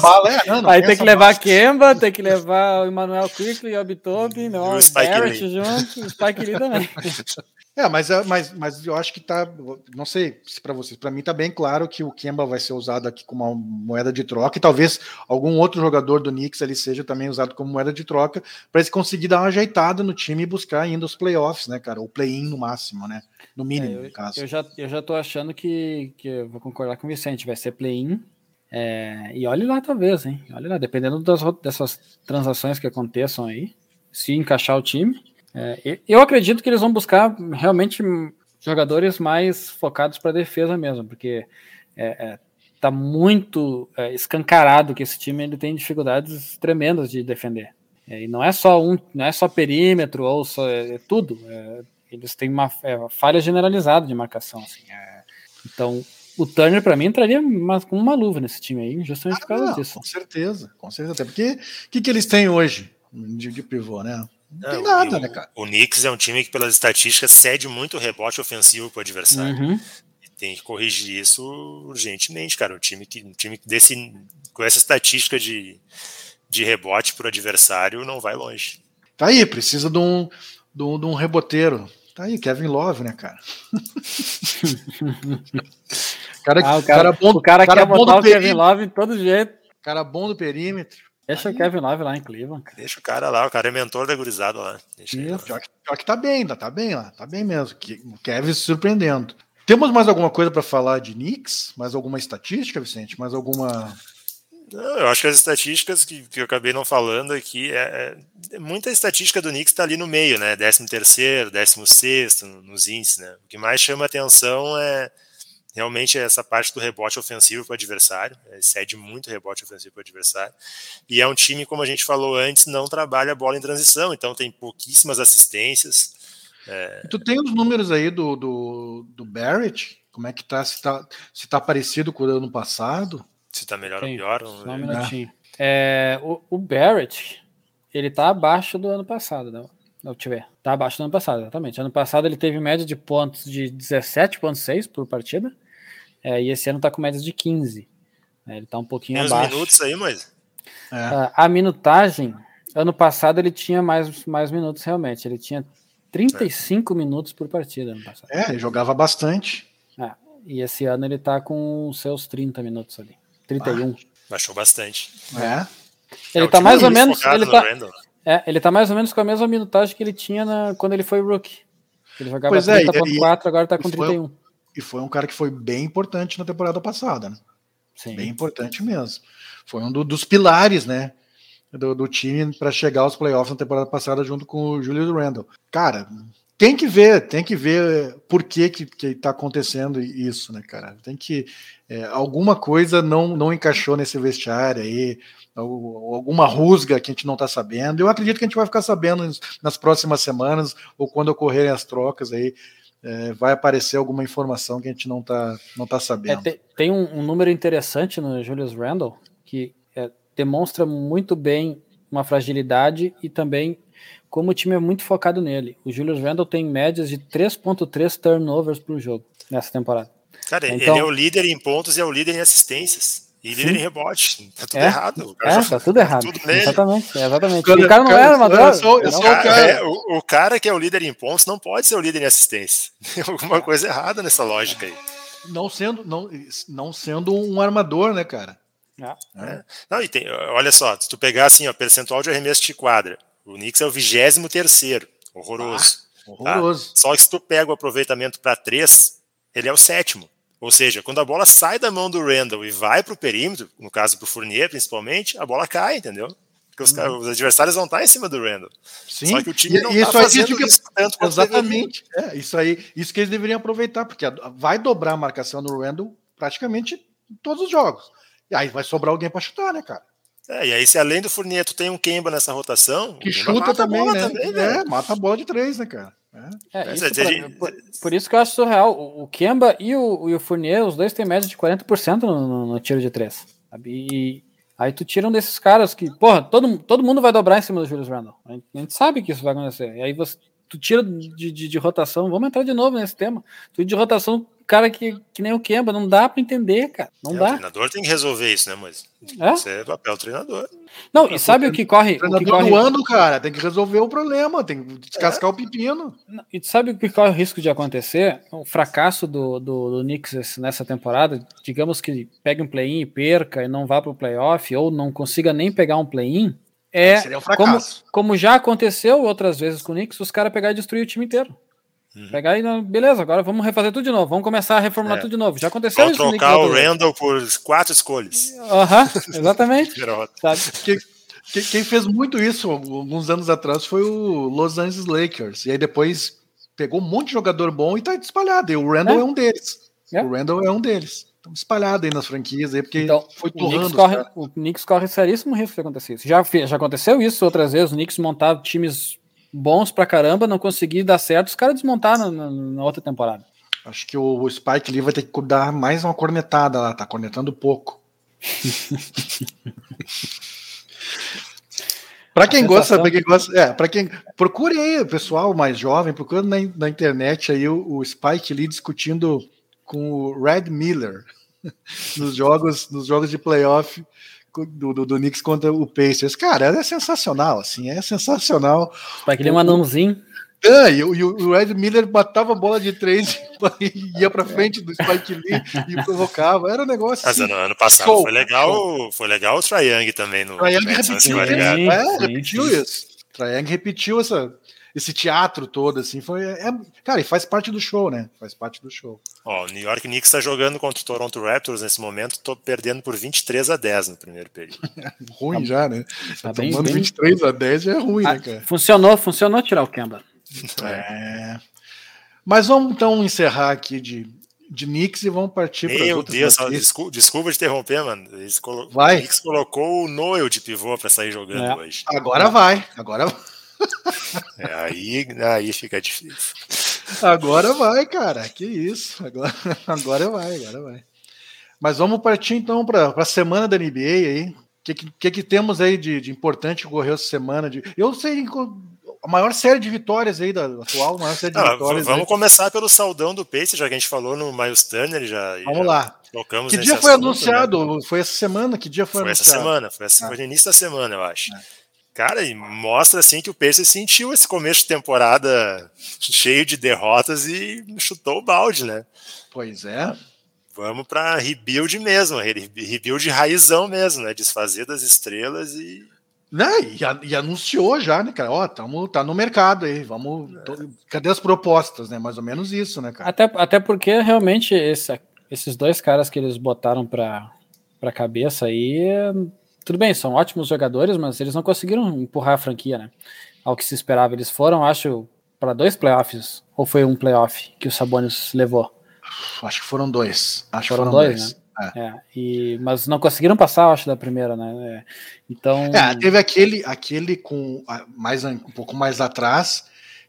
bala, é, não, não Aí tem que levar Kemba, tem que levar o Emmanuel Quickly, o Obitobi, não, o Barrett junto, o Spike Lee também. É, mas, é, mas, mas eu acho que tá. Não sei se para vocês, para mim tá bem claro que o Kemba vai ser usado aqui como uma moeda de troca e talvez algum outro jogador do Knicks ali seja também usado como moeda de troca para eles conseguir dar uma ajeitada no time e buscar ainda os playoffs, né, cara? O play-in no máximo, né? No mínimo, é, eu, no caso. Eu já, eu já tô achando que, que eu vou concordar com o Vicente, vai ser play-in. É, e olhe lá, talvez, hein? Olhe lá, dependendo das, dessas transações que aconteçam aí, se encaixar o time é, eu acredito que eles vão buscar realmente jogadores mais focados para defesa mesmo, porque é, é, tá muito é, escancarado que esse time ele tem dificuldades tremendas de defender. É, e não é só um, não é só perímetro ou só é, tudo. eles têm uma falha generalizada de marcação. Assim, então o Turner para mim entraria com uma luva nesse time aí, justamente ah, por causa não, disso. Com certeza, com certeza. Até porque o que, que eles têm hoje de, de pivô, né? Não tem nada, o, né, cara? O Knicks é um time que, pelas estatísticas, cede muito rebote ofensivo para o adversário. Uhum. tem que corrigir isso urgentemente, cara. Um time que, um time desse, com essa estatística de, de rebote para o adversário não vai longe. Tá aí, precisa de um, de um, de um reboteiro. Tá aí, Kevin Love, né, cara? cara, ah, o cara, cara bom, o cara, cara quer botar o Kevin Love de todo jeito. Cara bom do perímetro. Deixa Aí, o Kevin Love lá em Cleveland. Deixa o cara lá, o cara é mentor da gurizada lá. Deixa Isso, pior, que, pior que tá bem, tá, tá bem lá, tá bem mesmo. O Kevin se surpreendendo. Temos mais alguma coisa para falar de Knicks? Mais alguma estatística, Vicente? Mais alguma não, eu acho que as estatísticas que, que eu acabei não falando aqui, é, é muita estatística do Knicks está ali no meio, né? 13 terceiro, 16 nos índices, né? O que mais chama atenção é realmente essa parte do rebote ofensivo para o adversário, cede muito rebote ofensivo para o adversário, e é um time, como a gente falou antes, não trabalha a bola em transição, então tem pouquíssimas assistências. É... Tu tem os números aí do, do, do Barrett? Como é que tá? Se tá, se tá parecido com o ano passado? Se tá melhor Tem, ou pior. Só um minutinho. É, o, o, Barrett, ele tá abaixo do ano passado, não? Não tiver. Tá abaixo do ano passado, exatamente. Ano passado ele teve média de pontos de 17,6 por partida. É, e esse ano tá com média de 15. É, ele tá um pouquinho Tem abaixo. minutos aí, mas. É. A, a, minutagem, ano passado ele tinha mais, mais minutos realmente. Ele tinha 35 é. minutos por partida ano passado. É, ele jogava bastante. É, e esse ano ele tá com seus 30 minutos ali. 31. Ah, baixou bastante. É. Ele é tá mais ou menos. Ele tá, é, ele tá mais ou menos com a mesma minutagem que ele tinha na, quando ele foi rookie. Ele jogava 30.4, é, agora tá com 31. Foi, e foi um cara que foi bem importante na temporada passada, né? Sim. Bem importante mesmo. Foi um do, dos pilares, né? Do, do time para chegar aos playoffs na temporada passada junto com o Julius Randle. Cara, tem que ver, tem que ver por que que, que tá acontecendo isso, né, cara? Tem que é, alguma coisa não não encaixou nesse vestiário aí, alguma rusga que a gente não está sabendo. Eu acredito que a gente vai ficar sabendo nas próximas semanas ou quando ocorrerem as trocas aí. É, vai aparecer alguma informação que a gente não está não tá sabendo. É, tem, tem um, um, número interessante no Julius Randle que é, demonstra muito bem uma fragilidade e também como o time é muito focado nele. O Julius Randle tem médias de 3.3 turnovers por jogo nessa temporada. Cara, então, ele é o líder em pontos e é o líder em assistências. E líder sim. em rebote. Tá tudo é, errado. É, tá tudo errado. Tudo exatamente, exatamente. Cara, o cara não cara, é armador. Eu sou, eu sou o, cara, é, o, o, cara que é o líder em pontos não pode ser o líder em assistência. Tem alguma coisa errada nessa lógica aí. Não sendo, não, não sendo um armador, né, cara? É. é. Não, e tem, olha só, se tu pegar assim, ó, percentual de arremesso de quadra, o Knicks é o 23 terceiro, horroroso. Ah, horroroso. Tá? Só que se tu pega o aproveitamento para três, ele é o sétimo. Ou seja, quando a bola sai da mão do Randall e vai para o perímetro, no caso para o Fournier principalmente, a bola cai, entendeu? Porque os, uhum. os adversários vão estar em cima do Randall. Sim. Só que o time não está fazendo que, isso tanto Exatamente. É, isso aí, isso que eles deveriam aproveitar, porque vai dobrar a marcação do Randall praticamente em todos os jogos. E aí vai sobrar alguém para chutar, né, cara? É, e aí, se além do Fournier tu tem um Kemba nessa rotação. Que chuta também, né? Também, né? É, mata a bola de três, né, cara? É. É, isso pra, por, por, isso que eu acho surreal. O, o Kemba e o, e o Fournier, os dois têm média de 40% no, no, no tiro de três. Sabe? E aí tu tira um desses caras que, porra, todo, todo mundo vai dobrar em cima do Julius Randle. A gente, a gente sabe que isso vai acontecer. E aí você, tu tira de, de, de, rotação, vamos entrar de novo nesse tema. Tu de rotação cara que, que nem o Kemba, não dá para entender, cara. Não é, dá. O treinador tem que resolver isso, né, mas é? Isso é papel do treinador. Não, e sabe o que corre? O treinador que corre... do ano, cara, tem que resolver o problema, tem que descascar é. o pepino. E sabe o que corre o risco de acontecer? O fracasso do, do, do Knicks nessa temporada, digamos que pegue um play-in e perca e não vá para o playoff, ou não consiga nem pegar um play-in, é um como, como já aconteceu outras vezes com o Knicks, os caras pegar e destruir o time inteiro. Uhum. Pegar e, beleza, agora vamos refazer tudo de novo, vamos começar a reformular é. tudo de novo. Já aconteceu Vou isso. trocar o Randall por quatro escolhas. Aham, uhum, exatamente. que, que, quem fez muito isso alguns anos atrás foi o Los Angeles Lakers. E aí depois pegou um monte de jogador bom e tá espalhado. E o Randall é, é um deles. É. O Randall é um deles. Estão espalhados aí nas franquias aí, porque então, foi torrando. O Knicks, corre, o Knicks corre seríssimo risco de acontecer isso. Já, já aconteceu isso outras vezes. O Knicks montava times bons pra caramba, não conseguir dar certo, os caras desmontaram na, na, outra temporada. Acho que o, Spike Lee vai ter que dar mais uma cornetada lá, tá cornetando pouco. Para quem gosta, para quem gosta, é, para quem procure aí, pessoal mais jovem, procure na, na internet aí o, o, Spike Lee discutindo com o Red Miller nos jogos, nos jogos de playoff do, do, do Knicks contra o Pacers. Cara, é sensacional, assim, é sensacional. Vai querer um anãozinho. É, e, o Ed Miller batava a bola de três e ia pra frente do Spike Lee e provocava. Era um negócio. Mas assim, ano, ano passado show, foi legal, show. foi legal o Young também no. Trae Young repetiu, é, repetiu isso. Young repetiu essa, esse teatro todo, assim, foi. É, cara, e faz parte do show, né? Faz parte do show. Ó, o New York Knicks está jogando contra o Toronto Raptors nesse momento, tô perdendo por 23 a 10 no primeiro período. ruim tá, já, né? Tá, tá tomando bem, 23 a 10 já é ruim, ah, né, cara? Funcionou, funcionou tirar o Kemba. É. Mas vamos então encerrar aqui de, de Knicks e vamos partir para Meu Deus, desculpa, desculpa de interromper, mano. Colo... Vai. O Knicks colocou o Noel de pivô para sair jogando é. hoje. Agora vai, agora vai. É, aí, aí fica difícil. Agora vai, cara. Que isso. Agora, agora vai, agora vai. Mas vamos partir então para a semana da NBA aí. O que, que, que, temos aí de, de importante que ocorreu essa semana? De, eu sei a maior série de vitórias aí da atual, maior série de ah, vitórias. Vamos aí. começar pelo saudão do Pace, já que a gente falou no Miles Turner, já. Vamos já lá. Tocamos que dia foi assunto, anunciado? Né? Foi essa semana? Que dia foi, foi anunciado? Essa semana, foi, essa, ah. foi no início da semana, eu acho. É. Cara, e mostra assim que o Pacers sentiu esse começo de temporada cheio de derrotas e chutou o balde, né? Pois é. Vamos para rebuild mesmo, rebuild raizão mesmo, né? Desfazer das estrelas e. Né? E, e anunciou já, né, cara? Ó, tamo, tá no mercado aí, vamos. Tô, cadê as propostas, né? Mais ou menos isso, né, cara? Até, até porque realmente esse, esses dois caras que eles botaram para para cabeça aí tudo bem, são ótimos jogadores, mas eles não conseguiram empurrar a franquia, né? Ao que se esperava. Eles foram, acho, para dois playoffs, ou foi um playoff que o Sabonis levou? Acho que foram dois. Acho foram, foram dois, dois, né? É. é. e, mas não conseguiram passar, acho, da primeira, né? É, então. É, teve aquele, aquele com mais um pouco mais atrás,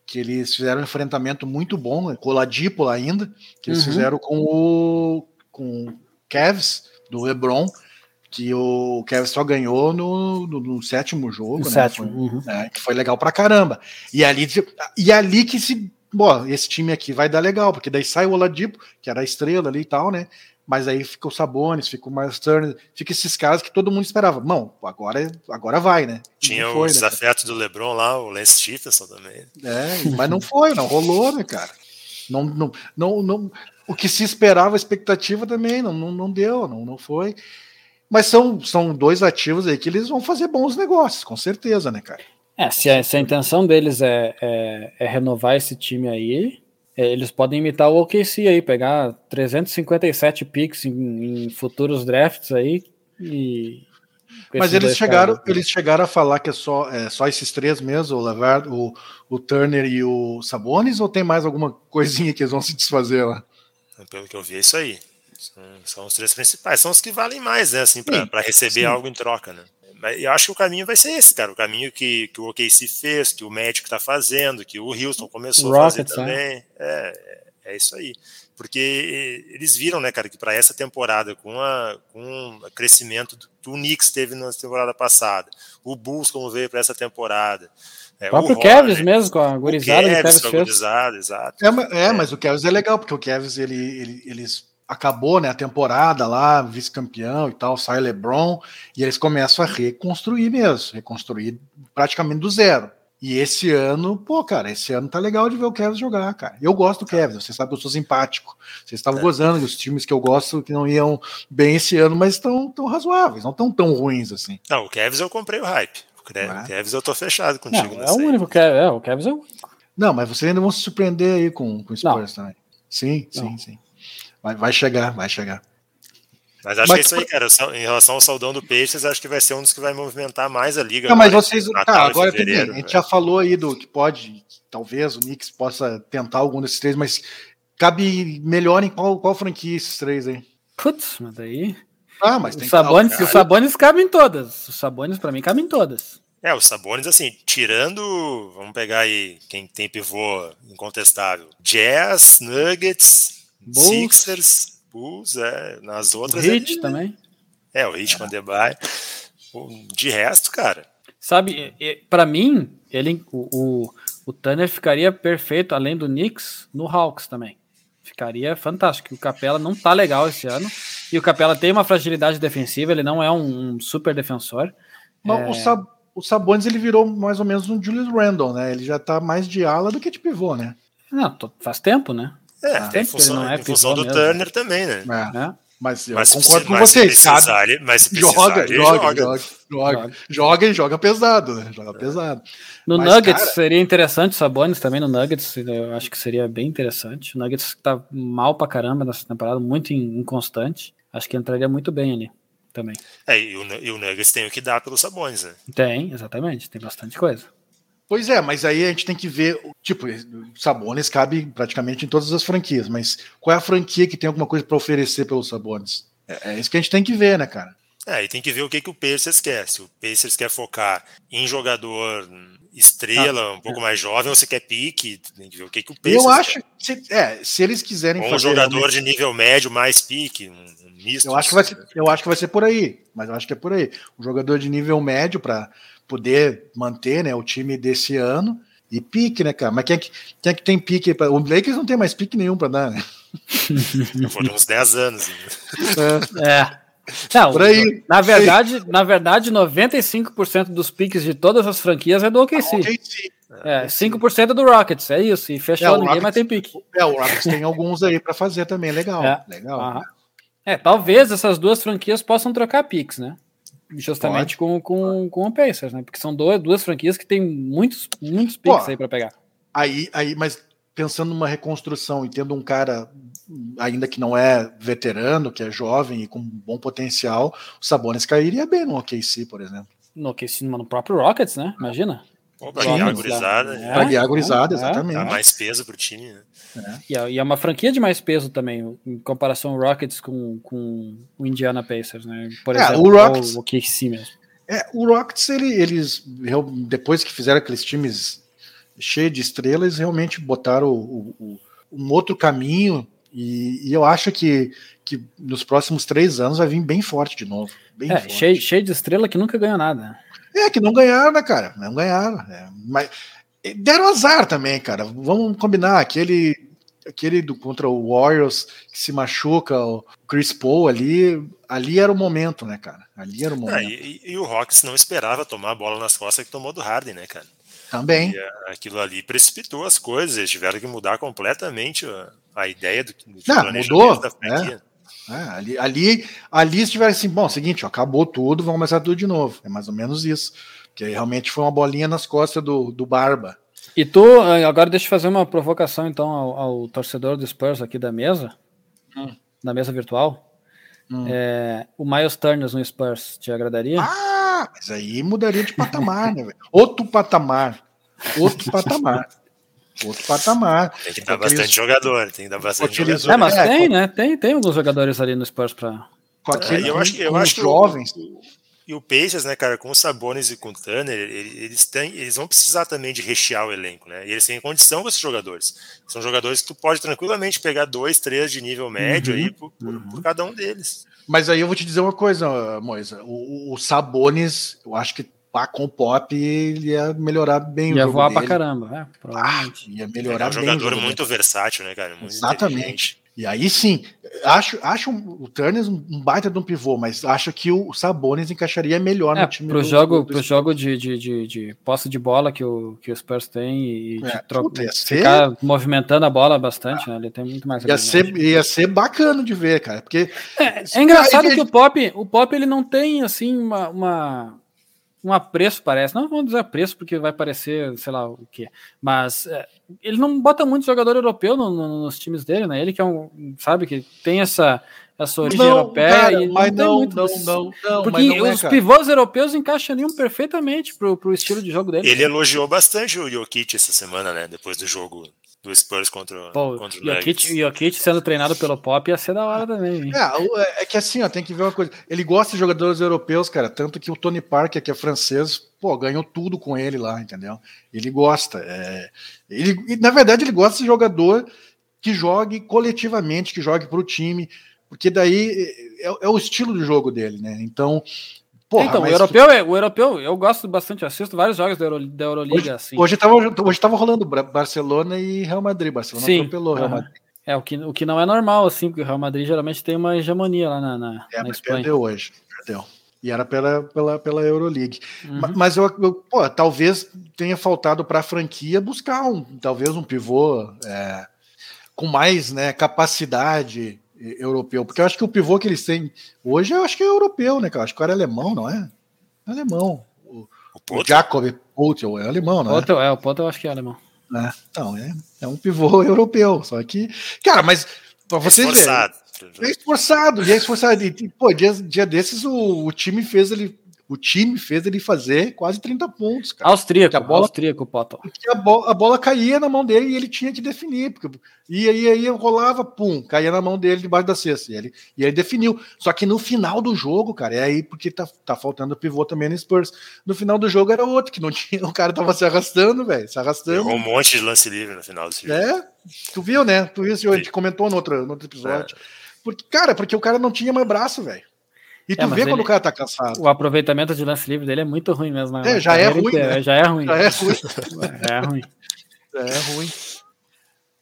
que eles fizeram um enfrentamento muito bom, né, coladípola ainda, que eles uhum. fizeram com o com Cavs do LeBron que o Kevin só ganhou no, no, no sétimo jogo, no né? Sétimo, foi, uhum. né? que foi legal pra caramba. E ali, e ali que se. Bom, esse time aqui vai dar legal, porque daí sai o Oladipo, que era a estrela ali e tal, né? Mas aí fica o Sabonis, fica o Miles Turner, fica esses caras que todo mundo esperava. Não, agora, agora vai, né? Tinha foi, os né, afetos do LeBron lá, o Lance Stephenson também. É, mas não foi, não rolou, né, cara? Não, não, não, não, o que se esperava, a expectativa também, não, não, não deu, não, não foi. Mas são, são dois ativos aí que eles vão fazer bons negócios, com certeza, né, cara? É, se a, se a intenção deles é, é, é, renovar esse time aí, é, eles podem imitar o OKC aí, pegar 357 picks em, em futuros drafts aí e. Mas eles chegaram, caras, eles chegaram a falar que é só, é só esses três mesmo, o Levard, o, o Turner e o Sabonis, ou tem mais alguma coisinha que eles vão se desfazer lá? Pelo que eu vi, é isso aí. São, os três principais, são os que valem mais, né? Assim, para receber sim. algo em troca, né? Mas eu acho que o caminho vai ser esse, cara. O caminho que, que o OKC fez, que o Magic está fazendo, que o Houston começou a fazer também. É, é, é isso aí. Porque eles viram, né, cara, que para essa temporada, com, a, com o crescimento que o Knicks teve na temporada passada, o Bulls como veio para essa temporada, é, o próprio Kevs mesmo, com a gurizada o Kevs, com a gurizada, exato. É, é, é, mas o Kevs é legal, porque o Kevs, ele, ele, eles acabou né, a temporada lá, vice-campeão e tal, sai LeBron, e eles começam a reconstruir mesmo, reconstruir praticamente do zero. E esse ano, pô, cara, esse ano tá legal de ver o Kevin jogar, cara. Eu gosto do Kevin, você sabe que eu sou simpático. Vocês estavam é. gozando dos times que eu gosto que não iam bem esse ano, mas estão tão razoáveis, não estão tão ruins assim. Não, o Kevin eu comprei o hype. O é. Kevin eu tô fechado contigo. Não, é o único Kevin, é, o Kevin é o único. Não, mas vocês ainda vão se surpreender aí com, com o Spurs não. também. Sim, sim, não. sim. Vai, vai chegar, vai chegar. Mas acho mas, que é isso aí, cara. Em relação ao saudão do Peixes, acho que vai ser um dos que vai movimentar mais a liga. Não, mas vocês. Tá, agora também. A gente já falou aí do que pode, talvez o Knicks possa tentar algum desses três, mas cabe melhor em qual, qual franquia esses três aí? Putz, mas aí. Ah, mas tem o Sabones, que... Os Sabones cabem em todas. Os Sabones, para mim, cabem em todas. É, os Sabones, assim, tirando. Vamos pegar aí quem tem pivô incontestável: Jazz, Nuggets, Bulls. Sixers, Bulls, é, nas outras. O Heat ele, também. É, o Heat é. Debye. De resto, cara. Sabe, para mim, ele, o, o, o Tanner ficaria perfeito, além do Knicks, no Hawks também. Ficaria fantástico. O Capela não tá legal esse ano. E o Capela tem uma fragilidade defensiva, ele não é um, um super defensor. Mas é... o, Sab o Sabonis ele virou mais ou menos um Julius Randle, né? Ele já tá mais de ala do que de pivô, né? Não, faz tempo, né? É, ah, em função, é em função do mesmo. Turner também, né? É. É. Mas eu mas concordo com vocês. Precisar, ele, mas joga, ele joga, joga, joga, joga, joga, e joga pesado, né? Joga pesado. No mas, Nuggets cara... seria interessante, Sabonis também no Nuggets, eu acho que seria bem interessante. O Nuggets tá mal pra caramba nessa temporada, muito inconstante. Acho que entraria muito bem ali também. É, e o, e o Nuggets tem o que dar pelos Sabonis, né? Tem, exatamente, tem bastante coisa. Pois é, mas aí a gente tem que ver, tipo, Sabonis cabe praticamente em todas as franquias, mas qual é a franquia que tem alguma coisa para oferecer pelos Sabonis? É, é, isso que a gente tem que ver, né, cara? É, e tem que ver o que, que o Pacers quer. Se o Pacers quer focar em jogador estrela, ah, um pouco é. mais jovem, ou se quer pique, tem que ver o que, que o Pacers Eu acho. Se, é, se eles quiserem ou fazer... um jogador realmente... de nível médio mais pique, um, um misto. Eu acho, que vai ser, eu acho que vai ser por aí, mas eu acho que é por aí. Um jogador de nível médio para poder manter né, o time desse ano. E pique, né, cara? Mas quem é que, quem é que tem pique? Pra... O Lakers não tem mais pique nenhum para dar, né? Foram uns 10 anos. É. é. Não. Na verdade, na verdade, 95% dos piques de todas as franquias é do OKC. OKC. É, 5% é do Rockets, é isso. E fechou é, ninguém, Rockets, mas tem pique. É, o Rockets tem alguns aí para fazer também, legal. É. legal. É, talvez essas duas franquias possam trocar piques, né? Justamente com, com, com o Pacers, né? Porque são duas, duas franquias que tem muitos, muitos picks aí para pegar. Aí, aí, mas pensando numa reconstrução e tendo um cara ainda que não é veterano, que é jovem e com bom potencial, o Sabonis cairia bem no OKC, por exemplo. No OKC, no próprio Rockets, né? Imagina. Pô, pra guiar a gurizada. É, pra guiar a gurizada, é, exatamente. Dá mais peso pro time, né? É. E, é, e, é, uma franquia de mais peso também, em comparação ao Rockets com, com o Indiana Pacers, né? Por é, exemplo, o Rockets, o KC mesmo. É, o Rockets, ele, eles, depois que fizeram aqueles times cheios de estrelas, realmente botaram o, o, um outro caminho, e, e, eu acho que, que nos próximos três anos vai vir bem forte de novo. Bem é, forte. Cheio, cheio de estrela que nunca ganhou nada. É, que não ganharam, né, cara? Não ganharam. É, mas deram azar também, cara. Vamos combinar. Aquele, aquele do, contra o Warriors que se machuca, o Chris Paul ali, ali era o momento, né, cara? Ali era o momento. Ah, e, e, o Hawks não esperava tomar a bola nas costas que tomou do Harden, né, cara? Também. E ah, aquilo ali precipitou as coisas, eles tiveram que mudar completamente a, a ideia do, do não, mudou, da franquia. É. É, ali, ali, ali se tivesse assim, bom, seguinte, ó, acabou tudo, vamos começar tudo de novo. É mais ou menos isso. Porque realmente foi uma bolinha nas costas do, do Barba. E tu, agora deixa eu fazer uma provocação então ao, ao torcedor do Spurs aqui da mesa, hum. da mesa virtual. Hum. É, o Miles Turner no Spurs te agradaria? Ah, mas aí mudaria de patamar, né? Outro patamar. Outro patamar outro patamar. Tem que dar bastante jogador, tem que dar bastante jogador. É, mas é, tem, né? Tem, tem alguns jogadores ali no Spurs para. Com aquele, é, eu acho, eu acho que jovens. O, e o Pacers, né, cara, com o Sabonis e com o Turner, eles, têm, eles vão precisar também de rechear o elenco, né? E eles têm condição com esses jogadores. São jogadores que tu pode tranquilamente pegar dois, três de nível médio uhum, aí por, uhum. por, cada um deles. Mas aí eu vou te dizer uma coisa, Moisa. O, o Sabonis, eu acho que pá, com o Pop ele ia melhorar bem ia o jogo voar dele. pra caramba, né? Ah, ia melhorar é um bem. jogador muito versátil, né, cara? Muito Exatamente. E aí sim, acho, acho o Turner um baita de um pivô, mas acho que o Sabonis encaixaria melhor é, no time. Pro do, jogo, do, pro jogo de, de, de, de, posse de bola que o, que o Spurs tem e é, troca, ficar ser... movimentando a bola bastante, ah, né? Ele tem muito mais. Ia ser, ia ser bacana de ver, cara, porque é, é engraçado que o Pop, o Pop ele não tem assim uma, uma um apreço, parece. Não vamos dizer apreço, porque vai parecer, sei lá o quê. Mas é, ele não bota muito jogador europeu no, no, nos times dele, né? Ele que é um, sabe, que tem essa, essa origem não, europeia. Cara, e mas não, não, não, não, não, Porque não é, os pivôs europeus encaixariam perfeitamente pro, pro estilo de jogo dele. Ele elogiou bastante o Jokic essa semana, né? Depois do jogo do Spurs contra, Pô, contra o Jokic, Jokic sendo treinado pelo Pop ia ser da hora também. É, é que assim, ó, tem que ver uma coisa. Ele gosta de jogadores europeus, cara, tanto que o Tony Parker, que é francês, pô, ganhou tudo com ele lá, entendeu? Ele gosta. É, ele, na verdade, ele gosta de jogador que jogue coletivamente, que jogue para o time, porque daí é, é, o estilo de jogo dele, né? Então, Porra, então, o europeu, é, o europeu, eu gosto bastante, assisto vários jogos da, Euro, da Euroliga. Hoje, assim. hoje, tava, hoje tava rolando Barcelona e Real Madrid. Barcelona Sim, atropelou Real Madrid. É, o que, o que não é normal, assim, porque o Real Madrid geralmente tem uma hegemonia lá na, na, é, na Espanha. Perdeu hoje, perdeu. E era pela, pela, pela Euroleague. Uhum. Mas eu, eu pô, talvez tenha faltado para a franquia buscar um, talvez um pivô é, com mais né, capacidade europeu. Porque eu acho que o pivô que eles têm hoje, eu acho que é europeu, né? Eu acho que o cara é alemão, não é? É alemão. O, o, o Jacob Potel é alemão, não é? Potel, é, o Potel eu acho que é alemão. É, então, é, é um pivô europeu. Só que, cara, mas para vocês verem. É esforçado, e é esforçado. E, pô, dia, dia desses o, o time fez ele o time fez ele fazer quase 30 pontos. Cara. Austríaco, a bola, austríaco, Potter. A bola, a bola caía na mão dele e ele tinha que definir. Porque, e aí, aí rolava, pum, caía na mão dele debaixo da cesta. E ele, e ele definiu. Só que no final do jogo, cara, é aí porque tá, tá faltando pivô também no Spurs. No final do jogo era outro, que não tinha. O cara tava se arrastando, velho. Se arrastando. Errou um monte de lance livre no final desse jogo. É, tu viu, né? Tu viu, a gente comentou no outro, no outro episódio. É. Porque, cara, porque o cara não tinha mais braço, velho. E tu é, vê ele, quando o cara tá cansado. O aproveitamento de lance livre dele é muito ruim mesmo. É, já é ruim. Né? Já é ruim. Já é ruim. é ruim. Já é ruim.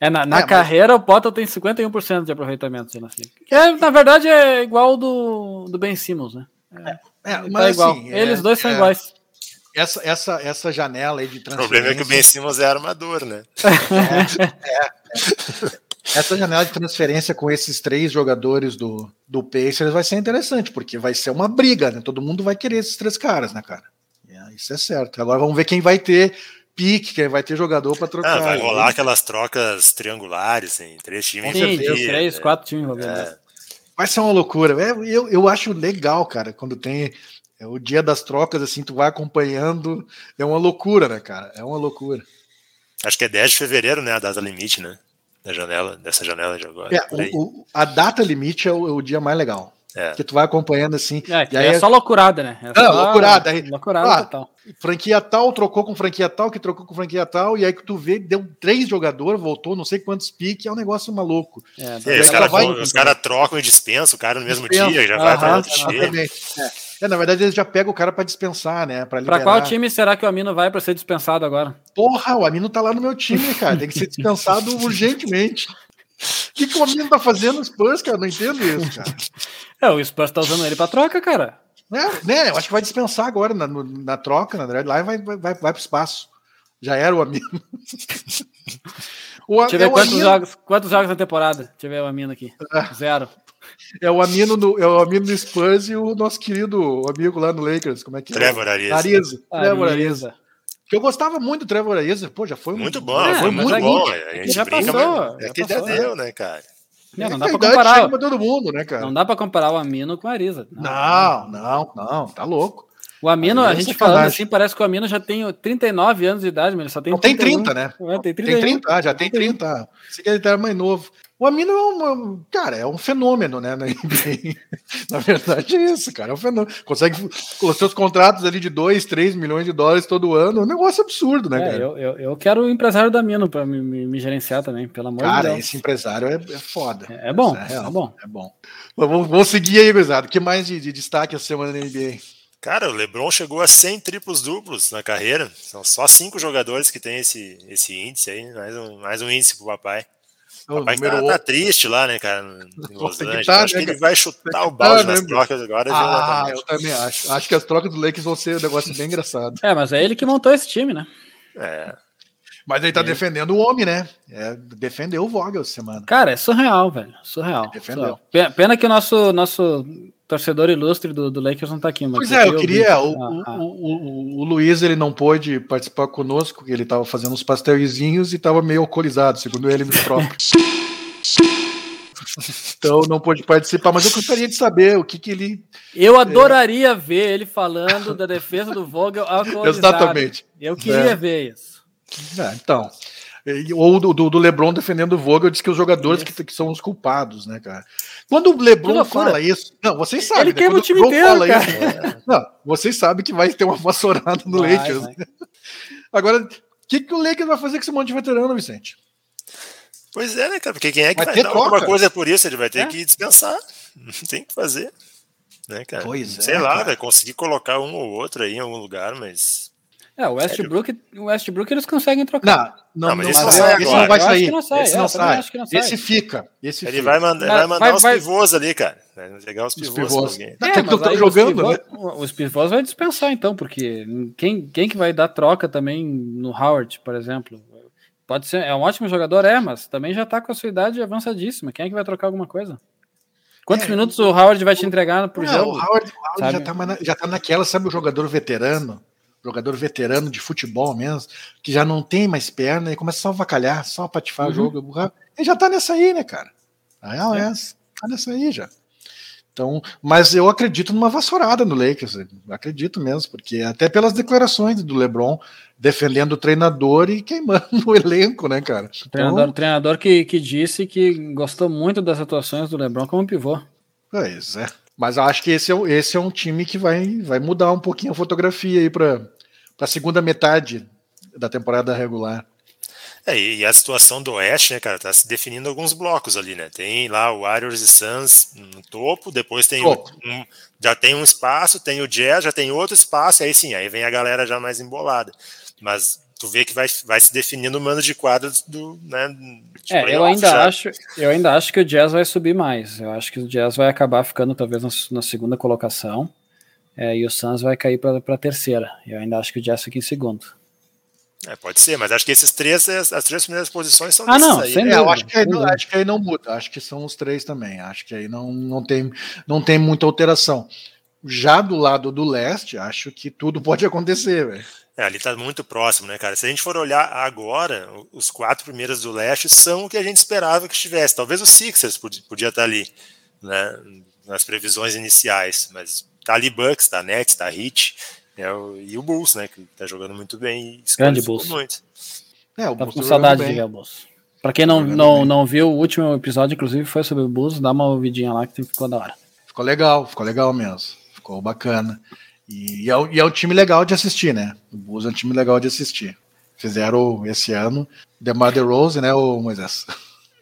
É, na, na é, carreira mas... o Potter tem 51% de aproveitamento de lance livre. Que é, na verdade é igual do, do Ben Simmons, né? É, é mas tá assim, Eles dois são iguais. Essa, essa, essa janela aí de transferência... O problema é que o Ben Simmons é armador, né? é. Essa janela de transferência com esses três jogadores do, do Pacers vai ser interessante, porque vai ser uma briga, né? Todo mundo vai querer esses três caras, né, cara? É, isso é certo. Agora vamos ver quem vai ter pique, quem vai ter jogador para trocar. Ah, vai rolar né? aquelas trocas triangulares em três times. Sim, três, é, quatro times. É. Vai ser uma loucura. Eu, eu acho legal, cara, quando tem é o dia das trocas, assim, tu vai acompanhando. É uma loucura, né, cara? É uma loucura. Acho que é 10 de fevereiro, né? A data limite, né? Da janela, dessa janela de agora. É, o, o, a data limite é o, é o, dia mais legal. É. Que tu vai acompanhando assim. É, e aí é só loucurada, né? É só loucurada. Aí, loucurada ah, tal. Franquia tal, trocou com franquia tal, que trocou com franquia tal, e aí que tu vê, deu três jogadores, voltou não sei quantos piques, é um negócio maluco. É, os caras cara trocam e dispensam o cara no mesmo dispensa. dia, já vai para outro time. É, na verdade, eles já pegam o cara para dispensar, né? Para qual time será que o Amino vai para ser dispensado agora? Porra, o Amino tá lá no meu time, cara. Tem que ser dispensado urgentemente. O que, que o Amino tá fazendo no Spurs, cara? Não entendo isso, cara. É, o Spurs tá usando ele pra troca, cara. É, né? Eu acho que vai dispensar agora na, na troca, na verdade, lá e vai, vai, vai, vai pro espaço. Já era o Amino. o, Deixa eu ver é quantos, Amino... jogos, quantos jogos na temporada. Deixa eu ver o Amino aqui. É. Zero. É o Amino no, é o Amino no Spurs e o nosso querido amigo lá no Lakers. Como é que é? Trevor Ariza. Ariza. Trevor Ariza. Que eu gostava muito do Trevor Ariza, pô, já foi muito bom, é, foi muito bom. A gente já brinca, passou, é que já deu, né, cara? Não, não dá pra comparar. todo mundo, né, cara? Não dá pra comparar o Amino com o Ariza. Não, não, não, não tá louco. O Amino, a gente falando assim, parece que o Amino já tem 39 anos de idade, mas ele só tem. Não, tem 30, né? É, tem 30, tem 30 ah, já tem 30. Se ele era mais novo. O Amino é um, cara, é um fenômeno, né, na NBA. na verdade é isso, cara, é um fenômeno. Consegue com os seus contratos ali de 2, 3 milhões de dólares todo ano, é um negócio absurdo, né, é, cara? Eu, eu, eu, quero o empresário da Amino para me, me, me, gerenciar também, pelo amor cara, de Deus. Cara, esse empresário é, é foda. É, é bom, é, é, bom. É bom. Vamos, vamos seguir aí, pesado. O que mais de, de destaque essa semana na NBA? Cara, o LeBron chegou a 100 triplos duplos na carreira. São só cinco jogadores que têm esse, esse índice aí, mais um, mais um índice pro papai. O papai tá, tá, triste lá, né, cara, em Los Angeles. Tá, acho né, que ele vai chutar o balde tá, nas né, trocas agora. Ah, eu também acho. Acho que as trocas do Lakers vão ser um negócio bem engraçado. É, mas é ele que montou esse time, né? É. Mas ele tá é. defendendo o homem, né? É, defendeu o Vogel semana. Cara, é surreal, velho. Surreal. Defendeu. Surreal. Pena que o nosso, nosso torcedor ilustre do, do Lakers não tá aqui. pois é, eu queria. O, ah, ah. O, o, o, Luiz ele não pôde participar conosco, porque ele tava fazendo uns pastelzinhos e tava meio alcoolizado, segundo ele nos próprios. então não pôde participar, mas eu gostaria de saber o que, que ele. Eu adoraria é... ver ele falando da defesa do Vogel alcoolizado. Exatamente. Eu queria é. ver isso. É, então. Ou do, do, Lebron defendendo o Vogel, diz que os jogadores que, que, são os culpados, né, cara? Quando o Lebron fala isso. Não, vocês sabem. Ele né? queima o time inteiro, cara. Isso, não, vocês sabem que vai ter uma vassourada no vai, Lakers. Vai. Agora, o que, que o Lakers vai fazer com esse monte de veterano, Vicente? Pois é, né, cara? Porque quem é que vai, vai dar troca. alguma coisa por isso? Ele vai ter é. que dispensar. Tem que fazer. Né, cara? Pois Sei é, lá, cara. vai conseguir colocar um ou outro aí em algum lugar, mas é, o Westbrook, o Westbrook eles conseguem trocar. Não, não, não mas esse não, sai Esse não vai sair. Não sai, esse não, é, sai. Esse fica. Esse ele fica. vai mandar, vai mandar vai, os vai, pivôs ali, cara. É legal os pivôs. Os pivôs. É, Até que mas eu aí tô jogando, os né? pivôs, os pivôs vai dispensar então, porque quem, quem que vai dar troca também no Howard, por exemplo? Pode ser, é um ótimo jogador, é, mas também já tá com a sua idade avançadíssima. Quem é que vai trocar alguma coisa? Quantos É, minutos o Howard vai te entregar por Não, jogo? o Howard, o Howard já, tá, já tá naquela, sabe, o jogador veterano, jogador veterano de futebol mesmo, que já não tem mais perna e começa só a vacalhar, só a patifar o Uhum. jogo. O Howard- Ele já tá nessa aí, né, cara? A real é essa, tá nessa aí já. Então, mas eu acredito numa vassourada no Lakers, acredito mesmo, porque até pelas declarações do LeBron defendendo o treinador e queimando o elenco, né, cara? O treinador, o treinador que, que disse que gostou muito das atuações do LeBron como pivô. Pois é. Mas eu acho que esse é, esse é um time que vai, vai mudar um pouquinho a fotografia aí para a segunda metade da temporada regular. É, e a situação do Oeste, né, cara, tá se definindo alguns blocos ali, né? Tem lá o Warriors e Suns no topo, depois tem o- um, já tem um espaço, tem o Jazz, já tem outro espaço, aí sim, aí vem a galera já mais embolada. Mas tu vê que vai, vai se definindo o mano de quadros do, né, de É, eu ainda já. acho, eu ainda acho que o Jazz vai subir mais. Eu acho que o Jazz vai acabar ficando talvez na, na segunda colocação. é, e o Suns vai cair para a terceira. Eu ainda acho que o Jazz fica em segundo. É, pode ser, mas acho que esses três, as três primeiras posições são Ah, não, aí, sem né? É, eu dúvida, acho que, aí não, acho que aí não muda. Acho que são os três também. Acho que aí não, não, tem, não tem muita alteração. Já do lado do leste, acho que tudo pode acontecer, velho. É, ali tá muito próximo, né, cara? Se a gente for olhar agora, os quatro primeiros do leste são o que a gente esperava que estivesse. Talvez o Sixers podia, podia estar ali, né, nas previsões iniciais, mas tá ali Bucks, tá Nets, tá Heat, é o- e o Bulls, né, que tá jogando muito bem. Grande Bulls. Muito. É, o Tá Bulls com tá saudade de ver o Bulls. Pra quem não, Jogando não, bem. não viu, o último episódio, inclusive, foi sobre o Bulls. Dá uma ouvidinha lá que ficou da hora. Ficou legal, ficou legal mesmo. Ficou bacana. E, é, um- e é um time legal de assistir, né? O Bulls é um time legal de assistir. Fizeram esse ano The Mother Rose, né, o Moisés?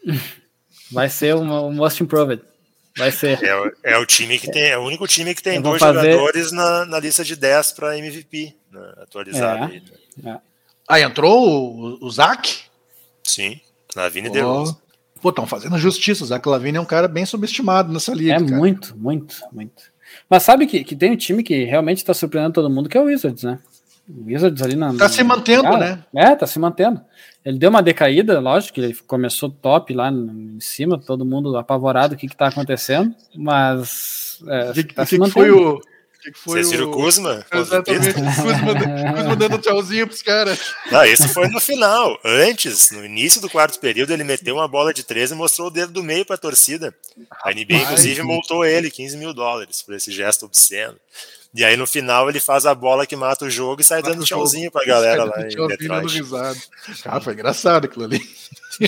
Vai ser o o Most Improved. Vai ser. É, o- é o time que tem, é o único time que tem dois fazer- jogadores na, na lista de 10 para MVP, né, atualizada. É. aí, né? Ah, entrou o, o Zac? Sim, Vini Ó. DeRozan. Pô, estão fazendo justiça. O Zach Lavine é um cara bem subestimado nessa liga. É cara. muito, muito, muito. Mas sabe que, que tem um time que realmente tá surpreendendo todo mundo, que é o Wizards, né? O Wizards ali na. Tá se mantendo, Cara, É, tá se mantendo. Ele deu uma decaída, lógico ele começou top lá em cima, todo mundo apavorado o que que tá acontecendo, mas é, tá que foi o. que que foi Vocês viram o Kuzma? Exatamente, o Kuzma, dando- Kuzma dando tchauzinho pros caras. Não, esse foi no final. Antes, no início do quarto período, ele meteu uma bola de 13 e mostrou o dedo do meio para a torcida. A NBA, Rapaz, inclusive, multou ele 15 mil dólares por esse gesto obsceno. E aí, no final, ele faz a bola que mata o jogo e sai dando tchauzinho pra galera lá em Detroit. Cara, foi engraçado aquilo ali.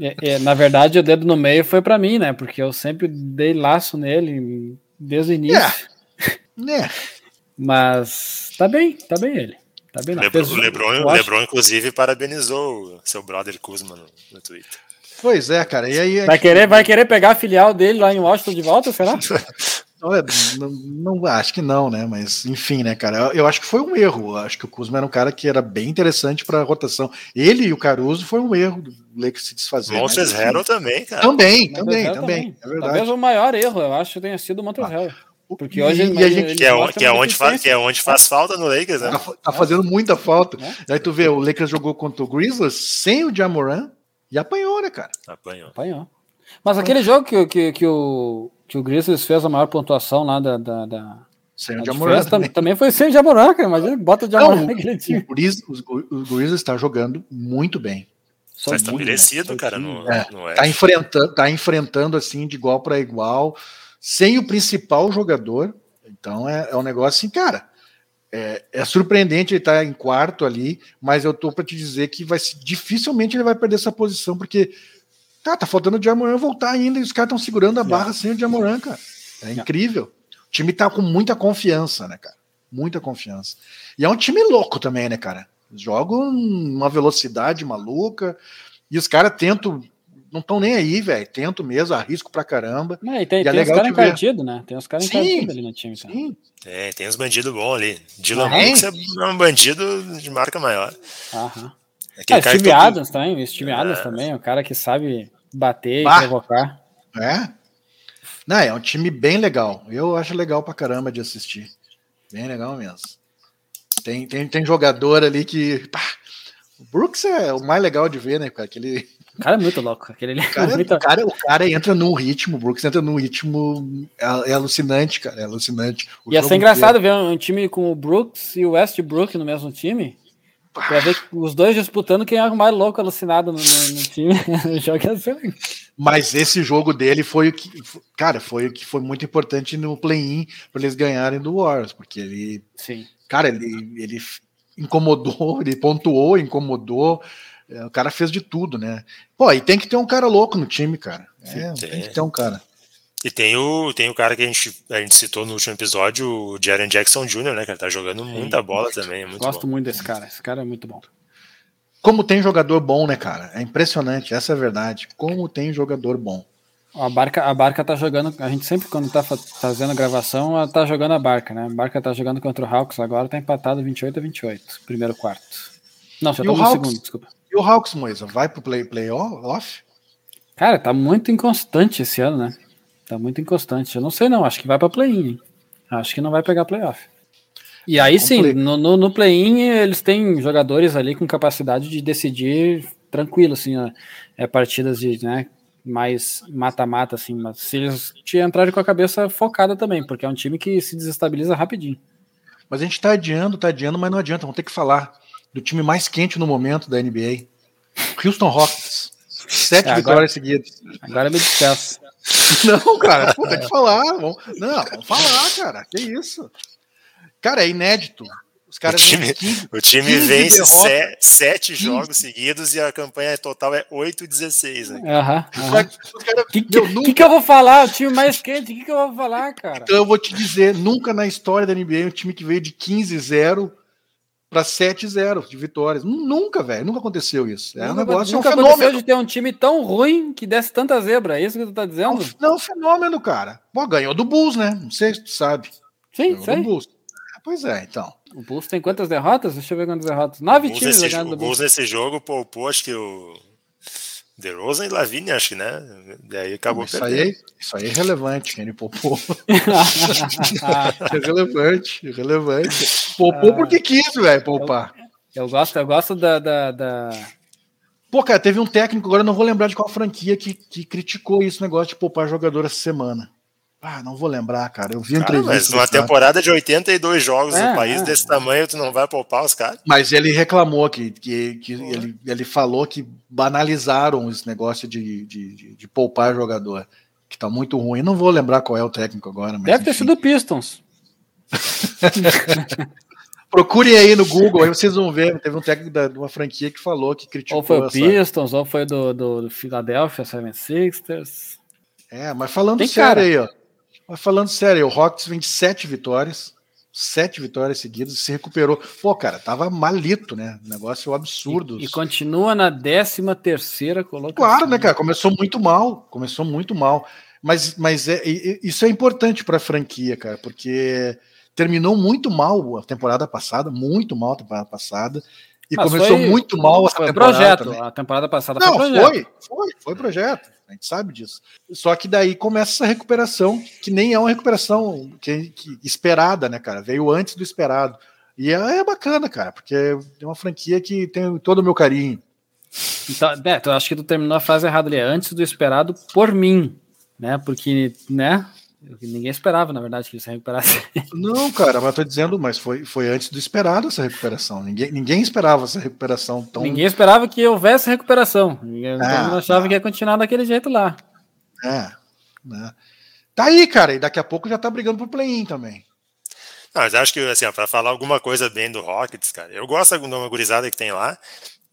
É, é, na verdade, o dedo no meio foi pra mim, né? Porque eu sempre dei laço nele desde o início. Né? Mas tá bem, tá bem ele. Tá bem. Lebron, o Lebron, Lebron, inclusive, parabenizou o seu brother Kuzma no, no Twitter. Pois é, cara. E aí. Vai querer, vai querer pegar a filial dele lá em Washington de volta, será? Olha, não, não- acho que não, né? Mas enfim, né, cara? Eu, eu acho que foi um erro. Eu acho que o Kuzma era um cara que era bem interessante para rotação. Ele e o Caruso foi um erro do Lakers se desfazer. mas, Monsters. Harrell também, cara. Também, também, eu também. É verdade. Talvez o maior erro, eu acho, tenha sido o Montrezl Ah. Harrell. Porque E- hoje e ele- a gente- Que é, que, é onde faz, que é onde faz falta no Lakers, né? Tá, tá fazendo muita falta. É. Aí tu vê, o Lakers jogou contra o Grizzlies sem o Jamoran e apanhou, né, cara? Apanhou. Apanhou. Mas aquele jogo que, que, que, o, que o Grizzlies fez a maior pontuação lá da, da, da Sem o Jamoran também. também foi sem o Jamoran, cara. Imagina, bota o Jamoran naquele time. o Grizzlies está jogando muito bem. Só Tá muito, estabelecido, né? cara, no. É, no Tá enfrentando, tá enfrentando assim de igual para igual, sem o principal jogador. Então é, é um negócio assim, cara. É, é surpreendente ele estar em quarto ali, mas eu tô para te dizer que vai dificilmente ele vai perder essa posição, porque tá, tá faltando o Jamoran voltar ainda e os caras estão segurando a barra sem o Jamoran, cara. É incrível. O time tá com muita confiança, né, cara? Muita confiança. E é um time louco também, né, cara? Jogam uma velocidade maluca e os caras tentam, não estão nem aí, velho. Tentam mesmo, arrisco pra caramba. É, e tem, E é tem os caras encardidos, né? Tem os caras encardidos ali no time. Cara. Sim, Tem, tem uns bandidos bons ali. Dylan Tem. Brooks é um bandido de marca maior. Aham. Ah, cara que Steve todo- Adams também, o Steve Adams É. também, o cara que sabe bater Bah. e provocar. é. Não, é um time bem legal. Eu acho legal pra caramba de assistir. Bem legal mesmo. Tem, tem, tem jogador ali que. Pá, o Brooks é o mais legal de ver, né? Aquele. O cara é muito louco. Aquele o, cara, é muito... o, cara, o cara entra num ritmo, o Brooks entra num ritmo. É, é alucinante, cara. É alucinante. O Ia ser engraçado ver um, time com o Brooks e o Westbrook no mesmo time. Pra ver os dois disputando quem é o mais louco alucinado no, no, no time. jogo ser. Mas esse jogo dele foi o que. Cara, foi o que foi muito importante no play-in para eles ganharem do Warriors, porque ele. Sim. Cara, ele, ele incomodou, ele pontuou, incomodou. É, o cara fez de tudo, né? Pô, e tem que ter um cara louco no time, cara. É, tem. tem que ter um cara. E tem o, tem o cara que a gente, a gente citou no último episódio, o Jaren Jackson Jr., né? Que ele tá jogando muita bola também. É muito Gosto bom. muito desse cara. Esse cara é muito bom. Como tem jogador bom, né, cara? É impressionante, essa é a verdade. Como tem jogador bom. A barca, a barca tá jogando. A gente sempre, quando tá fazendo a gravação, ela tá jogando a barca, né? A barca tá jogando contra o Hawks agora, tá empatado 28 a 28, primeiro quarto. Não, só tá no segundo, desculpa. E o Hawks, Moisa, vai pro play, playoff? Cara, tá muito inconstante esse ano, né? Tá muito inconstante. Eu não sei, não. Acho que vai pra play-in. Acho que não vai pegar playoff. E aí sim, no, no, no play-in eles têm jogadores ali com capacidade de decidir tranquilo, assim, ó, é, partidas de, né, mais mata-mata, assim, mas se eles te entrarem com a cabeça focada também, porque é um time que se desestabiliza rapidinho. Mas a gente tá adiando, tá adiando, mas não adianta, vamos ter que falar do time mais quente no momento da NBA. Houston Rockets. Sete é, agora, vitórias seguidas. Agora me despeço. Não, cara, pô, tem que falar. Vamos, não, vamos falar, cara. Que isso? Cara, é inédito. Os caras o time, 15, o time vence se, sete 15. jogos seguidos e a campanha total é 8-16. Né? O que, que, nunca... que, que, eu vou falar? O time mais quente, o que, que eu vou falar, cara? Então eu vou te dizer: nunca na história da NBA um time que veio de 15-0 para 7-0 de vitórias. Nunca, velho. Nunca aconteceu isso. É um negócio, nunca é um aconteceu de ter um time tão ruim que desse tanta zebra. É isso que tu tá dizendo? Não, é um fenômeno, cara. Pô, ganhou do Bulls, né? Não sei se tu sabe. Sim, ganhou sei. Bulls. Pois é, então. O Bulls tem quantas derrotas? Deixa eu ver quantas derrotas. Nove times jogando do Bulls. O Bulls nesse jogo poupou, acho que o DeRozan e Lavigne, acho que, né? Daí acabou isso aí, isso aí é relevante, ele poupou. é relevante, é relevante. Poupou porque quis, velho, poupar. Eu, eu, gosto, eu gosto da, da, da, Pô, cara, teve um técnico, agora não vou lembrar de qual franquia, que, que criticou esse negócio de poupar jogador essa semana. Ah, não vou lembrar, cara. Eu vi um cara, Mas numa temporada de 82 jogos é, no país é. desse tamanho, tu não vai poupar os caras? Mas ele reclamou que, que, que ele, ele falou que banalizaram esse negócio de, de, de, de, poupar jogador, que tá muito ruim. Não vou lembrar qual é o técnico agora. Deve enfim. ter sido Pistons. Procurem aí no Google, aí vocês vão ver. Teve um técnico da, de uma franquia que falou que criticou. Ou foi o Pistons, ou foi do, do, do Philadelphia 76ers. É, mas falando Tem sério cara. aí, ó. Mas falando sério, o Rockets vem de sete vitórias, sete vitórias seguidas, se recuperou. Pô, cara, tava malito, né? Negócio absurdo. E, e continua na décima terceira colocação. Claro, né, cara? Começou muito mal, começou muito mal. Mas, mas é, isso é importante para a franquia, cara, porque terminou muito mal a temporada passada, muito mal a temporada passada. E mas começou foi, muito mal essa temporada. projeto. Também. A temporada passada Não, foi projeto. Foi, foi, foi projeto. A gente sabe disso. Só que daí começa essa recuperação, que nem é uma recuperação que, que esperada, né, cara? Veio antes do esperado. E é, é bacana, cara, porque é uma franquia que tem todo o meu carinho. Então, Beto, eu acho que tu terminou a frase errada ali. É antes do esperado por mim, né? Porque, né? Ninguém esperava, na verdade, que ele se recuperasse. Não, cara, mas eu tô dizendo, mas foi, foi antes do esperado essa recuperação. Ninguém, ninguém esperava essa recuperação tão. Ninguém esperava que houvesse recuperação. Ninguém é, achava é. que ia continuar daquele jeito lá. É. Né? Tá aí, cara, e daqui a pouco já tá brigando pro play-in também. Não, mas acho que, assim, para falar alguma coisa bem do Rockets, cara, eu gosto uma gurizada que tem lá.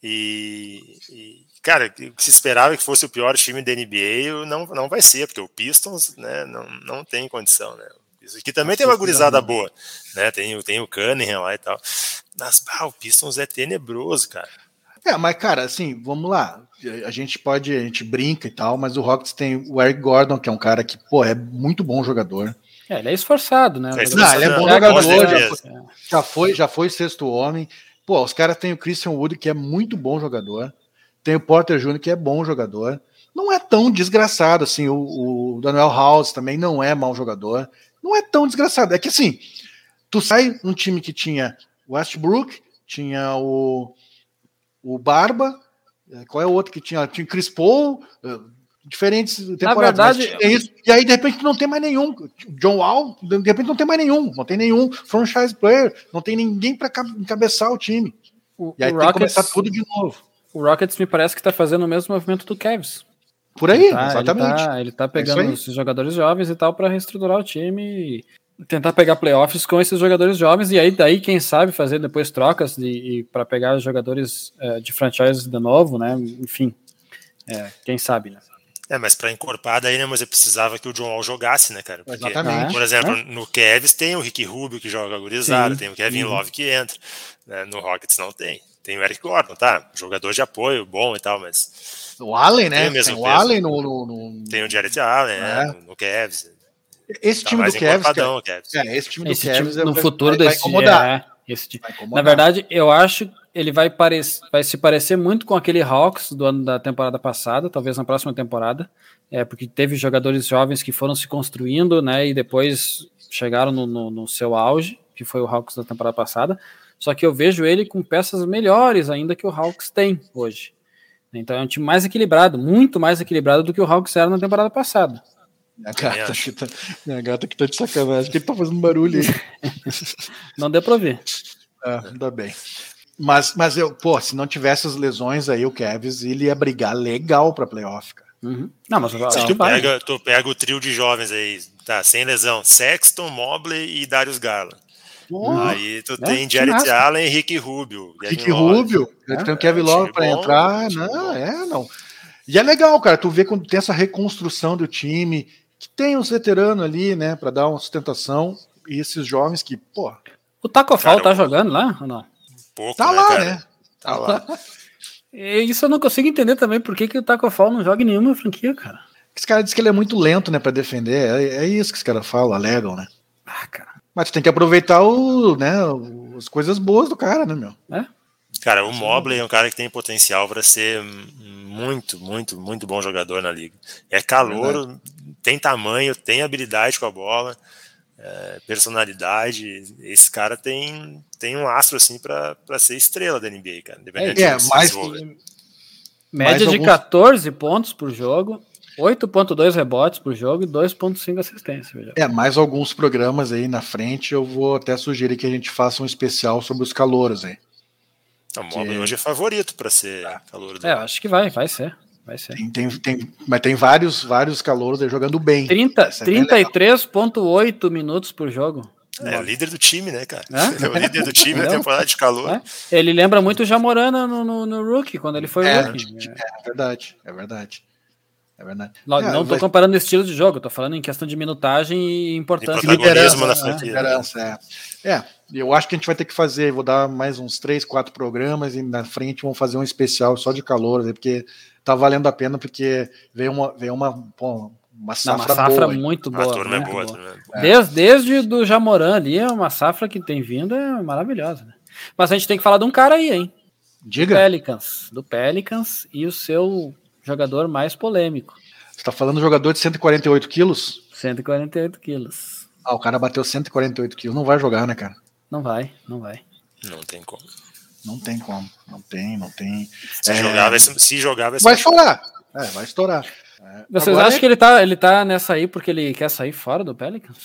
E, e cara, se esperava que fosse o pior time da NBA, não, não vai ser, porque o Pistons né, não, não tem condição, né? Isso aqui também tem uma gurizada boa, né? Tem, tem o Cunningham lá e tal. Mas ah, o Pistons é tenebroso, cara. É, mas, cara, assim, vamos lá. A gente pode, a gente brinca e tal, mas o Rockets tem o Eric Gordon, que é um cara que, pô, é muito bom jogador. É, ele é esforçado, né? É, não, ele é bom jogador, já foi, já foi, já foi sexto homem. Pô, os caras têm o Christian Wood, que é muito bom jogador. Tem o Porter Jr., que é bom jogador. não é tão desgraçado assim. O, o Daniel House também não é mau jogador. Não é tão desgraçado. É que assim, tu sai um time que tinha Westbrook, tinha o, o Barba, eh, qual é o outro que tinha? Tinha Chris Paul, eh, diferentes temporadas. Na verdade, é isso. E aí, de repente, não tem mais nenhum. John Wall, de repente, não tem mais nenhum. Não tem nenhum franchise player. Não tem ninguém para encabeçar o time. O, e aí o tem Rockets, que começar tudo de novo. O Rockets me parece que está fazendo o mesmo movimento do Cavs. Por aí, Tá, exatamente. Ele tá, ele tá É pegando aí. esses jogadores jovens e tal para reestruturar o time e tentar pegar playoffs com esses jogadores jovens e aí daí quem sabe fazer depois trocas de, para pegar os jogadores eh, de franchise de novo, né? Enfim, é, quem sabe, né? É, mas para encorpar daí, né, mas eu precisava que o John Wall jogasse, né, cara? Porque, Exatamente. por exemplo, É. no Cavs tem o Ricky Rubio que joga gurizada, tem o Kevin Uhum. Love que entra, né, no Rockets não tem. Tem o Eric Gordon, tá? Jogador de apoio, bom e tal, mas O Allen, né? Tem o mesmo Tem o. Allen no. no- no- tem o Jarrett Allen, É. né, no, no Cavs. Esse Tá time do Cavs. o Cavs. cara, É, esse time do Esse Cavs time, no vai- futuro vai, vai desse incomodar. é, esse time. Vai incomodar. Na verdade, eu acho que ele vai, vai se parecer muito com aquele Hawks do ano da temporada passada, talvez na próxima temporada, é, porque teve jogadores jovens que foram se construindo, né, e depois chegaram no, no, no seu auge, que foi o Hawks da temporada passada. Só que eu vejo ele com peças melhores ainda que o Hawks tem hoje. Então é um time mais equilibrado, muito mais equilibrado do que o Hawks era na temporada passada. Minha gata, que tá, minha gata que tá de sacanagem. que ele tá fazendo barulho aí? Não deu pra ver. Ah, ainda bem. Mas, mas eu, pô, se não tivesse as lesões aí, o Cavs ele ia brigar legal pra playoff, cara. Uhum. Não, mas eu Tu pega, tu pega o trio de jovens aí, tá, sem lesão, Sexton, Mobley e Darius Garland. Porra, Aí tu É, tem timaço. Allen e Ricky Rubio. Rick Kevin Love. Rubio, É, tem o Kevin é, Love time pra bom, entrar. time Não, bom. é, não. E é legal, cara, tu vê quando tem essa reconstrução do time, que tem os veteranos ali, né, pra dar uma sustentação, e esses jovens que, pô, O Taco Fall tá jogando lá ou não? Pouco, tá né, lá, cara? né? Tá lá. E Isso eu não consigo entender também, por que, que o Taco Fall não joga em nenhuma franquia, cara. Esse cara diz que ele é muito lento, né, pra defender. É, é isso que os caras falam, alegam, né? Ah, cara. Mas tu tem que aproveitar o, né, as coisas boas do cara, né, meu? Cara, o Mobley é um cara que tem potencial para ser muito, muito, muito bom jogador na liga. É calor, tem tamanho, tem habilidade com a bola, é, personalidade. Esse cara tem, tem um astro assim para ser estrela da NBA, cara. independente É, se mais. Média de alguns- 14 pontos por jogo, 8.2 rebotes por jogo e 2.5 assistências. veja. é, mais alguns programas aí na frente, eu vou até sugerir que a gente faça um especial sobre os calouros aí. O Mobley que- hoje é favorito para ser calor do É, acho que vai, vai ser. Vai ser. Tem, tem, tem- mas tem vários, vários calouros aí jogando bem. 30, Isso é bem legal. 33.8 minutos por jogo. É o líder do time, né, cara? É? É o líder do time na temporada de calor. É? Ele lembra muito o Jamorana no, no, no Rookie, quando ele foi É, Rookie. É verdade, é verdade. É verdade. Não, É, não tô vai- comparando estilo de jogo, tô falando em questão de minutagem e importância. De protagonismo na É, franquia. Liderança, é. É, eu acho que a gente vai ter que fazer, vou dar mais uns três, quatro programas e na frente vamos fazer um especial só de calor, né, porque tá valendo a pena, porque veio uma, veio uma, pô, uma Não, safra, uma safra boa. muito boa. turma é boa, é. Desde, desde do Jamoran ali, é uma safra que tem vindo é maravilhosa. Né? Mas a gente tem que falar de um cara aí, hein? Diga, Pelicans. Do Pelicans e o seu jogador mais polêmico. você tá falando do jogador de 148 quilos? 148 quilos. Ah, o cara bateu 148 quilos, não vai jogar, né, cara? Não vai, não vai. Não tem como. Não tem como, não tem, não tem. Se É. jogar, vai se, jogar, vai Vai estourar, é, vai estourar. É, Vocês agora acham que ele tá, ele tá nessa aí porque ele quer sair fora do Pelicans?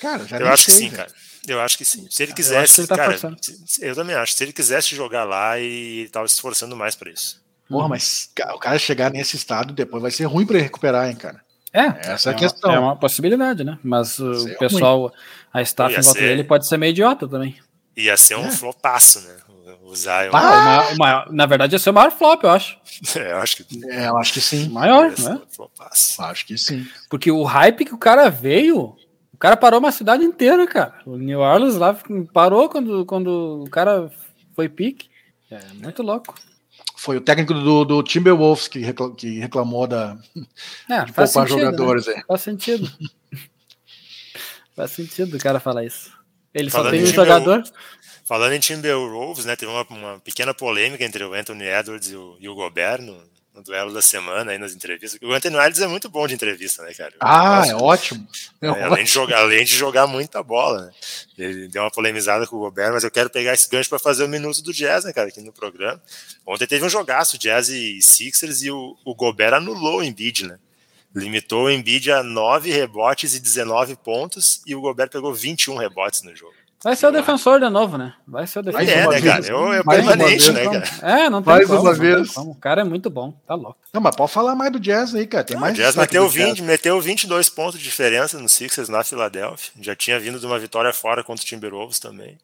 Cara, já Eu acho que sei, sim, velho. cara. Eu acho que sim. Se ele acho quisesse, que ele tá cara, forçando. eu também acho. Se ele quisesse jogar lá e ele tava se esforçando mais pra isso. Porra, mas ca- o cara chegar nesse estado depois vai ser ruim pra ele recuperar, hein, cara. É, Essa é a uma- questão. É uma possibilidade, né? Mas Isso é o pessoal, a staff Ia em volta ser- dele pode ser meio idiota também. Ia ser um É. flopaço, né? O Zion. Ah! O maior- o maior- na verdade, ia ser o maior flop, eu acho. É, eu acho que É, eu acho que sim. Maior, né? um. Acho que sim. Porque o hype que o cara veio, o cara parou uma cidade inteira, cara. O New Orleans lá parou quando, quando o cara foi pique. É muito louco. Foi o técnico do, do Timberwolves que, recla- que reclamou da, É, de faz poupar sentido, jogadores. Né? É. Faz sentido. faz sentido o cara falar isso. Ele só Falando tem em um jogador. Falando em Timberwolves, né? Teve uma, uma pequena polêmica entre o Anthony Edwards e o, e o Gobert no, no duelo da semana aí nas entrevistas. O Anthony Wilds é muito bom de entrevista, né, cara? Ah, é ótimo. É, além, de jogar, além de jogar muita bola, né? Ele deu uma polemizada com o Gobert, mas eu quero pegar esse gancho para fazer o minuto do Jazz, né, cara, aqui no programa. Ontem teve um jogaço, Jazz e Sixers, e o, o Gobert anulou o Embiid, né? Limitou o Embiid a 9 rebotes e 19 pontos, e o Gobert pegou 21 rebotes no jogo. Vai ser o defensor de novo, né? Vai ser o defensor. Vai é, né, cara? Eu, é permanente, né, cara? É, não tem mais como, uma vez. O cara é muito bom, tá louco. Não, mas pode falar mais do Jazz aí, cara. Tem mais o Jazz meteu, 20, meteu 22 pontos de diferença no Sixers na Filadélfia. Já tinha vindo de uma vitória fora contra o Timberwolves também.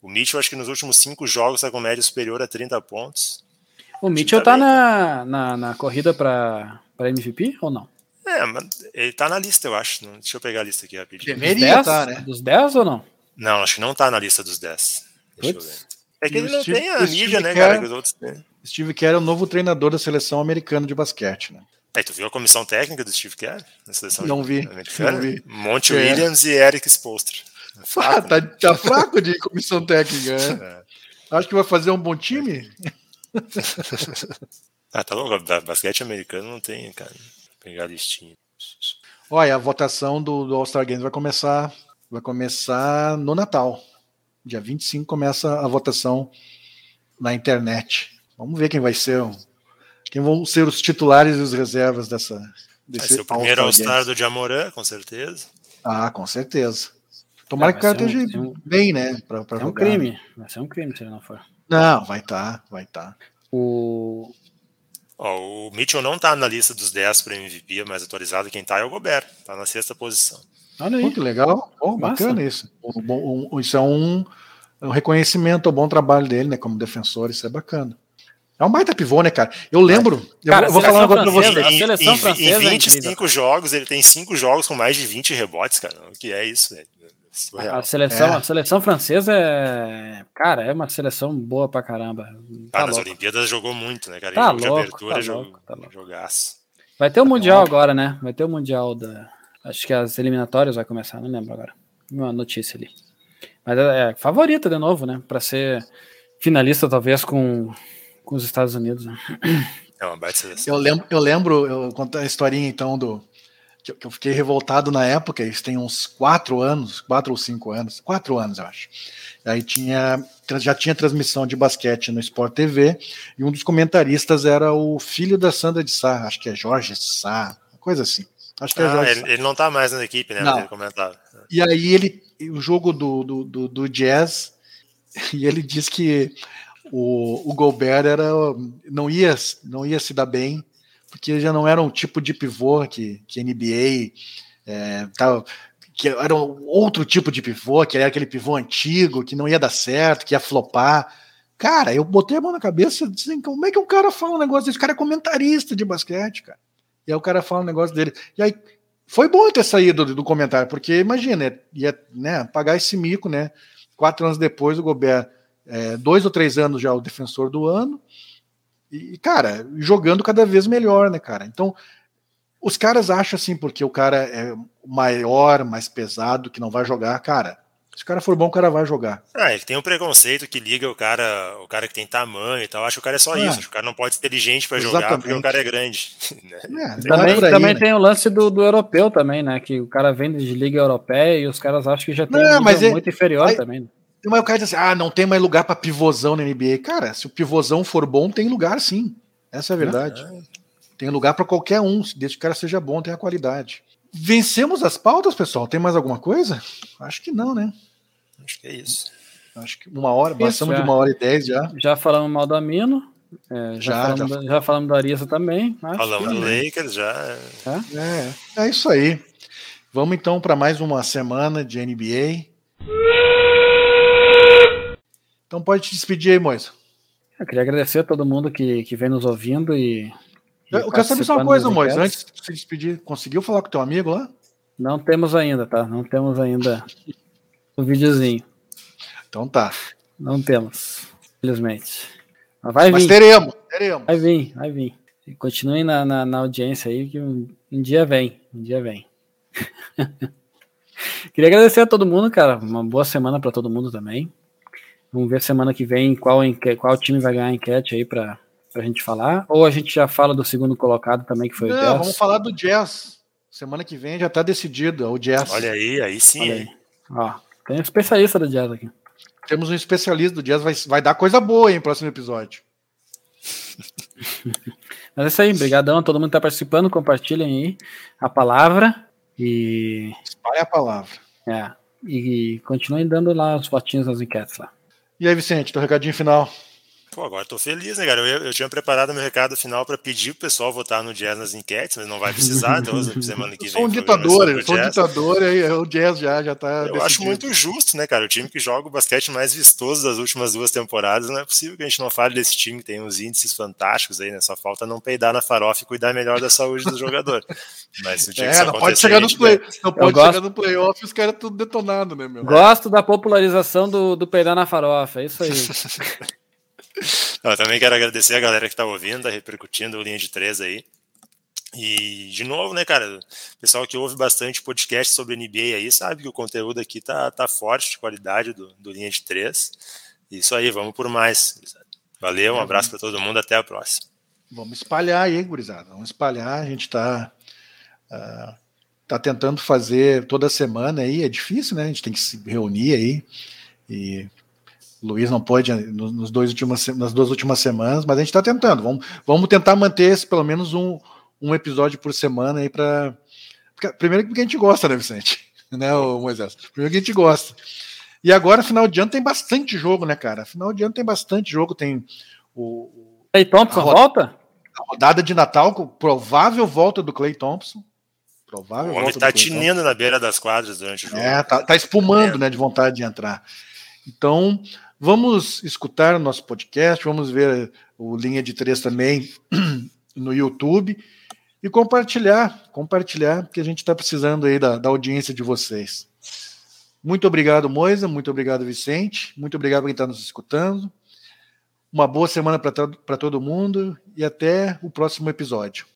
O Mitchell, acho que nos últimos cinco jogos, tá com média superior a 30 pontos. O, o Mitchell tá, tá na, na, na, corrida para MVP ou não? É, mas ele tá na lista, eu acho. Deixa eu pegar a lista aqui rapidinho. Deveria estar, tá, né? Dos 10 ou não? Não, acho que não tá na lista dos 10. Deixa eu ver. É que ele não Steve, tem a mídia, né, cara, que os outros têm. Steve Kerr é o novo treinador da seleção americana de basquete, né? Aí, tu viu a comissão técnica do Steve Kerr na seleção não vi, americana? Não vi. Monte é. Williams e Eric Spoelstra. É fraco, ah, tá, né? tá, fraco de comissão técnica, né? É. Acho que vai fazer um bom time. ah, tá louco. Basquete americano não tem, cara. Vou pegar a listinha. Olha, a votação do, do All-Star Games vai começar vai começar no Natal. Dia 25 começa a votação na internet. Vamos ver quem vai ser, quem vão ser os titulares e os reservas dessa. Desse vai ser o primeiro All-Star do Jamoran, com certeza. Ah, com certeza. Tomara é, que o cara esteja um, bem, né? Pra, pra é um crime. Vai ser um crime se ele não for. Não, vai estar, tá, vai estar. Tá. O... Oh, o Mitchell não está na lista dos 10 para MVP, mais atualizado. Quem está é o Gobert, está na sexta posição. Olha aí. Pô, que legal. Oh, bacana isso. Um, um, isso é um, um, reconhecimento ao bom trabalho dele, né? Como defensor, isso é bacana. É um baita pivô, né, cara? Eu lembro. Cara, eu vou falar agora pra você. Seleção em, francesa. Em 25 é jogos, ele tem 5 jogos com mais de 20 rebotes, cara. O que é isso, velho? A seleção, é. a seleção francesa é. Cara, é uma seleção boa pra caramba. Tá ah, nas Olimpíadas jogou muito, né, cara? Tá louco, de abertura, tá jogou, louco, tá jogaço. Vai ter o Mundial agora, né? Vai ter o Mundial da, Acho que as eliminatórias vai começar, não lembro agora. Uma notícia ali. Mas é, é favorita de novo, né? Para ser finalista, talvez, com, com os Estados Unidos. Né? É uma baita seleção. Eu lembro, eu lembro, eu conto a historinha então do. Que, que eu fiquei revoltado na época, isso tem uns quatro anos, quatro ou cinco anos, quatro anos, eu acho. Aí tinha, já tinha transmissão de basquete no Sport TV, e um dos comentaristas era o filho da Sandra de Sá, acho que é Jorge Sá, coisa assim. Acho que é ah, ele, ele, não tá mais na equipe, né? Não. E aí ele, o jogo do, do, do, do Jazz, e ele diz que o, o Gobert era, não, ia, não ia se dar bem, porque já não era um tipo de pivô que, que NBA é, tava, que era um outro tipo de pivô, que era aquele pivô antigo, que não ia dar certo, que ia flopar. Cara, eu botei a mão na cabeça e disse, como é que um cara fala um negócio desse? O cara é comentarista de basquete, cara. E aí o cara fala um negócio dele. E aí foi bom ter saído do, do comentário, porque imagina, ia né, pagar esse mico, né? Quatro anos depois, o Gobert, é, dois ou três anos já o defensor do ano, e, cara, jogando cada vez melhor, né, cara? Então, os caras acham assim, porque o cara é maior, mais pesado, que não vai jogar, cara. Se o cara for bom, o cara vai jogar. Ah, ele tem um preconceito que liga o cara, o cara que tem tamanho e tal. Acho que o cara é só é. isso. O cara não pode ser inteligente para jogar porque o cara é grande. Né? É, também aí, também né? tem o lance do, do europeu também, né? Que o cara vem de liga europeia e os caras acham que já tem não, um mas é, muito inferior aí, também. Mas o cara diz assim: ah, não tem mais lugar para pivôzão na NBA. Cara, se o pivôzão for bom, tem lugar sim. Essa é a verdade. É. Tem lugar para qualquer um, desde que o cara seja bom, tenha qualidade. Vencemos as pautas, pessoal? Tem mais alguma coisa? Acho que não, né? Acho que é isso. Acho que uma hora, isso, passamos de uma hora e dez já. Já falamos mal do Amino. É, já, já, falamos, já. Do, já falamos do Arisa também. Falamos do Lakers já. É? é, é isso aí. Vamos então para mais uma semana de NBA. Então pode te despedir aí, Moisa. Eu queria agradecer a todo mundo que, que vem nos ouvindo e. Eu quero saber só uma coisa, Moisa. Antes de se despedir, conseguiu falar com o teu amigo lá? Não temos ainda, tá? Não temos ainda o videozinho. Então tá. Não temos, infelizmente. Mas vai Mas vir. teremos, teremos. Vai vir, vai vir. E continuem na, na, na, audiência aí, que um, um dia vem, um dia vem. Queria agradecer a todo mundo, cara. Uma boa semana para todo mundo também. Vamos ver semana que vem qual, qual time vai ganhar a enquete aí para pra gente falar? Ou a gente já fala do segundo colocado também, que foi Não, o Jazz? vamos falar do Jazz. Semana que vem já tá decidido, é o Jazz. Olha aí, aí sim. Olha aí. Ó, tem um especialista do Jazz aqui. Temos um especialista do Jazz, vai, vai dar coisa boa, hein, no próximo episódio. Mas é isso aí, brigadão a todo mundo que tá participando, compartilhem aí a palavra e, Espalha a palavra. é, e continuem dando lá os votinhos nas enquetes lá. E aí, Vicente, teu recadinho final. Pô, agora tô feliz, né, cara? Eu, eu tinha preparado meu recado final para pedir pro pessoal votar no Jazz nas enquetes, mas não vai precisar, então semana que vem. sou um o é ditador, eu sou um ditador, aí o Jazz já, já tá Eu acho decidido. muito justo, né, cara? O time que joga o basquete mais vistoso das últimas duas temporadas, não é possível que a gente não fale desse time que tem uns índices fantásticos aí, né? Só falta não peidar na farofa e cuidar melhor da saúde do jogador. Mas o dia que É, não pode chegar a no gente play, não pode gosto- chegar no playoff e os caras tudo detonado, né, meu? Gosto da popularização do, do peidar na farofa, é isso aí. Não, eu também quero agradecer a galera que tá ouvindo, tá repercutindo o Linha de Três aí. E, de novo, né, cara, o pessoal que ouve bastante podcast sobre NBA aí sabe que o conteúdo aqui tá, tá forte, de qualidade do, do Linha de Três. Isso aí, vamos por mais. Valeu, um abraço para todo mundo, até a próxima. Vamos espalhar aí, gurizada. Vamos espalhar. A gente está tá tentando fazer toda semana aí. É difícil, né? A gente tem que se reunir aí. E o Luiz não pôde nos, nos dois últimas, nas duas últimas semanas, mas a gente está tentando. Vamos, vamos tentar manter esse, pelo menos um, um episódio por semana aí para. Primeiro porque a gente gosta, né, Vicente? Né, o Moisés? Primeiro que a gente gosta. E agora, final de ano, tem bastante jogo, né, cara? Final de ano tem bastante jogo. Tem o, Aí, Thompson, A volta? a rodada de Natal com provável volta do Clay Thompson. Provável O homem volta tá tinindo na beira das quadras durante o jogo. É, tá, tá espumando, né, de vontade de entrar. Então, vamos escutar o nosso podcast, vamos ver o Linha de Três também no YouTube e compartilhar, compartilhar, porque a gente está precisando aí da, da audiência de vocês. Muito obrigado, Moisa, muito obrigado, Vicente, muito obrigado quem está nos escutando. Uma boa semana para todo mundo e até o próximo episódio.